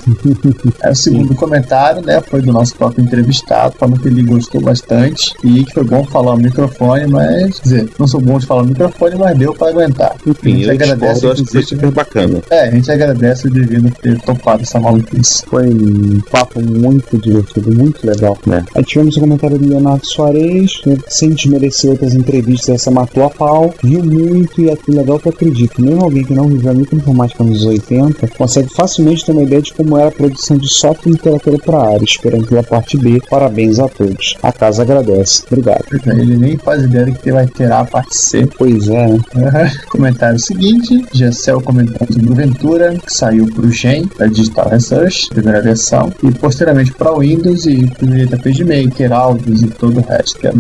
Aí o segundo comentário, né, foi do nosso próprio entrevistado, falando que ele gostou bastante e que foi bom falar o microfone, mas, quer dizer, não sou bom de falar o microfone, mas deu pra aguentar. Enfim, a gente eu agradece, discordo, acho que foi super bacana. É, a gente agradece o Divino ter topado essa maluquice. Foi um papo muito divertido, muito legal. né? Aí tivemos o comentário do Leonardo Soares, sem desmerecer outras entrevistas, essa matou a pau, viu muito e é legal que eu acredito. Mesmo alguém que não viveu a microinformática nos 80 consegue facilmente ter uma ideia de como era a produção de software e literatura para a área, esperando pela parte B. Parabéns a todos. A casa agradece. Obrigado. Ele nem faz ideia de que vai ter a parte C. Pois é. Comentário seguinte, Gessel comentando sobre o Ventura, que saiu para o Gen, da Digital Research, primeira versão, e posteriormente para o Windows e primeiro PageMaker, áudios e todo o resto, que é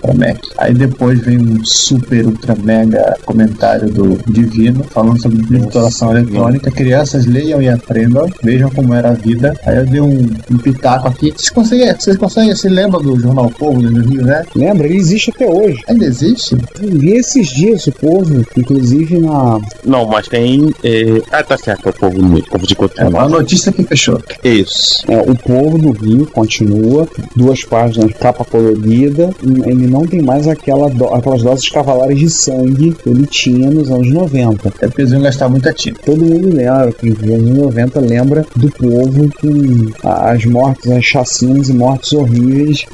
para Mac. Aí depois vem um super, ultra, mega comentário do Divino, falando sobre digitalização eletrônica. Crianças leiam e aprendam, vejam como era a vida. Aí eu dei um, um pitaco aqui. Vocês conseguem, vocês conseguem, se lembra do Jornal Povo do Rio, né? Lembra? Ele existe até hoje. Ainda existe? Eu vi esses dias o povo, inclusive na. Não, mas tem. é, Ah, tá certo, é o povo, o povo de É uma Cotonó. notícia que fechou. Isso. É, o povo do Rio continua, duas páginas, capa colorida. Ele não tem mais aquela do- aquelas doses cavalares de sangue que ele tinha nos anos 90. É porque eles iam gastar muita tinta. Todo mundo lembra, que nos anos 90 lembra do povo com as mortes, as chacinas e mortes horríveis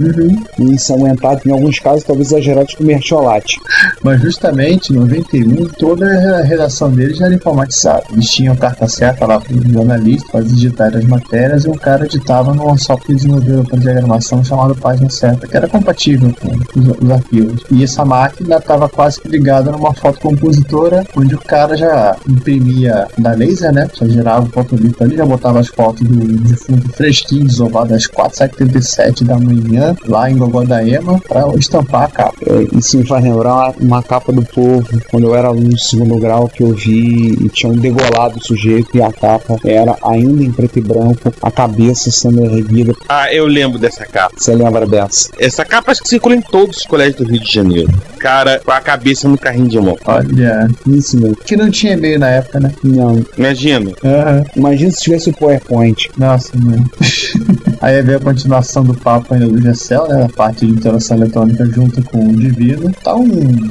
e ensanguentados, em alguns casos talvez exagerados com mercholate. Mas justamente em 91, toda a redação deles já era informatizada. Eles tinham carta certa lá para o jornalista, para digitar as matérias, e um cara editava num software que desenvolveu para diagramação chamado Página Certa, que era compatível com os, os arquivos. E essa máquina estava quase que ligada numa fotocompositora, onde o cara já imprimia da laser, né? Já gerava o fotolito ali, já botava as fotos do defunto fresquinho, desovado às 4h77 da manhã, lá em Gogó da Ema, para estampar a capa. É, Isso me faz lembrar uma, uma capa do povo, quando eu era aluno do segundo grau, que eu vi e tinha um degolado o sujeito e a capa era ainda em preto e branco, a cabeça sendo erguida. Ah, eu lembro dessa capa. Você lembra dessa? Essa capa acho que circula em todos os colégios do Rio de Janeiro. Cara, com a cabeça no carrinho de mão. Olha, Isso mesmo. que não tinha e-mail na época, né? Não. Imagina. Aham. Imagina se tivesse o PowerPoint. Nossa, mano. Aí veio a continuação do papo ainda do Gessel, né? A parte de interação eletrônica junto com o Divino. Tá um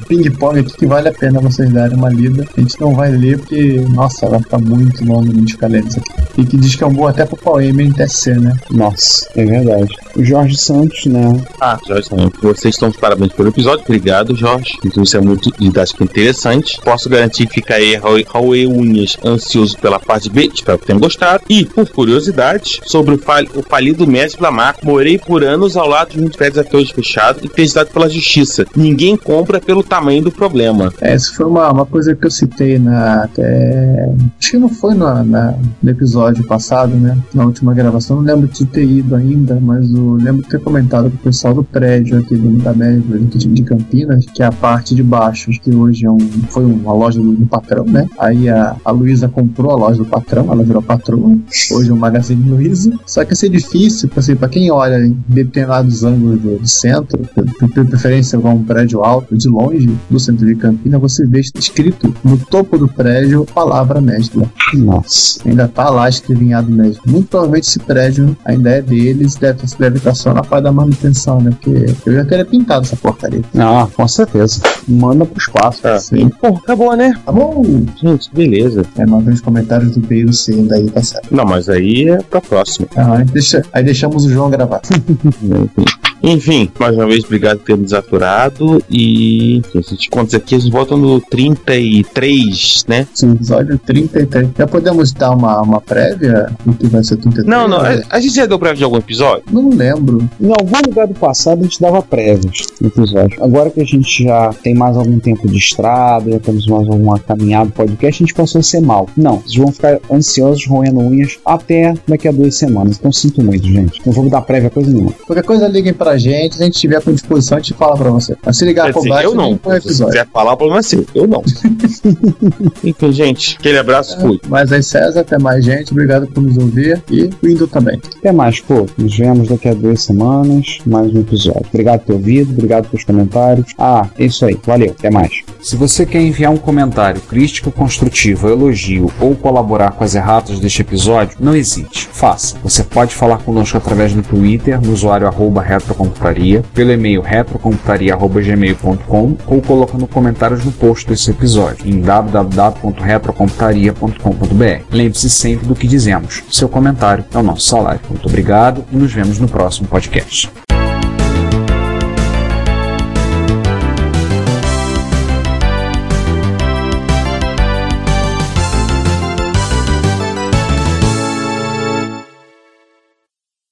ping-pong aqui que vale a pena vocês darem uma lida. A gente não vai ler porque, nossa, vai ficar muito longo de ficar lendo isso aqui. E que diz que é um bom até pro Poema em TC, né? Nossa, é verdade. O Jorge Santos, né? Ah, Jorge, também. Vocês estão de parabéns pelo episódio. Obrigado, Jorge. Então, isso é muito didático e interessante. Posso garantir que fica aí Raul- Unhas ansioso pela parte B. Espero que tenham gostado. E, por curiosidade, sobre o, fal o falido mestre Lamar, morei por anos ao lado de muitos prédios até hoje fechados e pesado pela justiça. Ninguém compra pelo tamanho do problema. Essa foi uma, uma coisa que eu citei na. Até, acho que não foi na, na- no episódio passado, né? Na última gravação. Não lembro de ter ido ainda, mas eu lembro de ter comentado com o pessoal do prédio aqui do, da Média de, Campinas, que é a parte de baixo, que hoje é um, foi uma loja do, patrão, né? Aí a, a Luísa comprou a loja do patrão, ela virou patroa. Hoje é o Magazine Luiza. Só que ia ser difícil, assim, pra quem olha em determinados ângulos do, do centro, de preferência igual um prédio alto, de longe do centro de Campinas, você vê escrito no topo do prédio a palavra Mesbla. Nossa. Ainda tá lá escrevinhado mesmo. Muito provavelmente esse prédio ainda é deles, deve, deve estar só na parte da manutenção, né? Porque eu já teria pintado essa porcaria. Ah, com certeza. Manda pro espaço. Sim. Pô, acabou, né? Tá bom. Gente, beleza. É, mas vem os comentários do B e do C ainda aí, tá certo. Não, mas aí é pra próxima. Ah, aí, deixa, aí deixamos o João gravar. Enfim. Mais uma vez, obrigado por ter me desaturado. E, enfim, se a gente conta isso aqui, eles voltam no 33, né? Sim, episódio 33. Já podemos dar uma, uma prévia do que vai ser 33? Não, não, né? a, a gente já deu prévia de algum episódio? Não lembro. Em algum lugar do passado a gente dava prévias no episódio. Agora que a gente já tem mais algum tempo de estrada, já temos mais alguma caminhada do podcast, a gente passou a ser mal. Não, vocês vão ficar ansiosos, roendo unhas até daqui a duas semanas. Então sinto muito, gente. Não vou dar prévia coisa nenhuma. Qualquer coisa liguem pra pra gente, se a gente tiver com disposição, a gente fala pra você. Mas se ligar Quer pro dizer, baixo, eu não. Se episódio. quiser falar, o problema é seu. Eu não. Enfim, gente. Aquele abraço, fui. Mas aí, César, até mais, gente. Obrigado por nos ouvir. E o Indo também. Até mais, pô. Nos vemos daqui a duas semanas, mais um episódio. Obrigado por ter ouvido, obrigado pelos comentários. Ah, é isso aí. Valeu, até mais. Se você quer enviar um comentário crítico, construtivo, elogio ou colaborar com as erratas deste episódio, não hesite. Faça. Você pode falar conosco através do Twitter, no usuário arroba retrocomputaria, pelo e-mail retrocomputaria.gmail.com ou colocando comentários no post desse episódio em www.retrocomputaria.com.br. Lembre-se sempre do que dizemos. Seu comentário é o nosso salário. Muito obrigado e nos vemos no próximo podcast.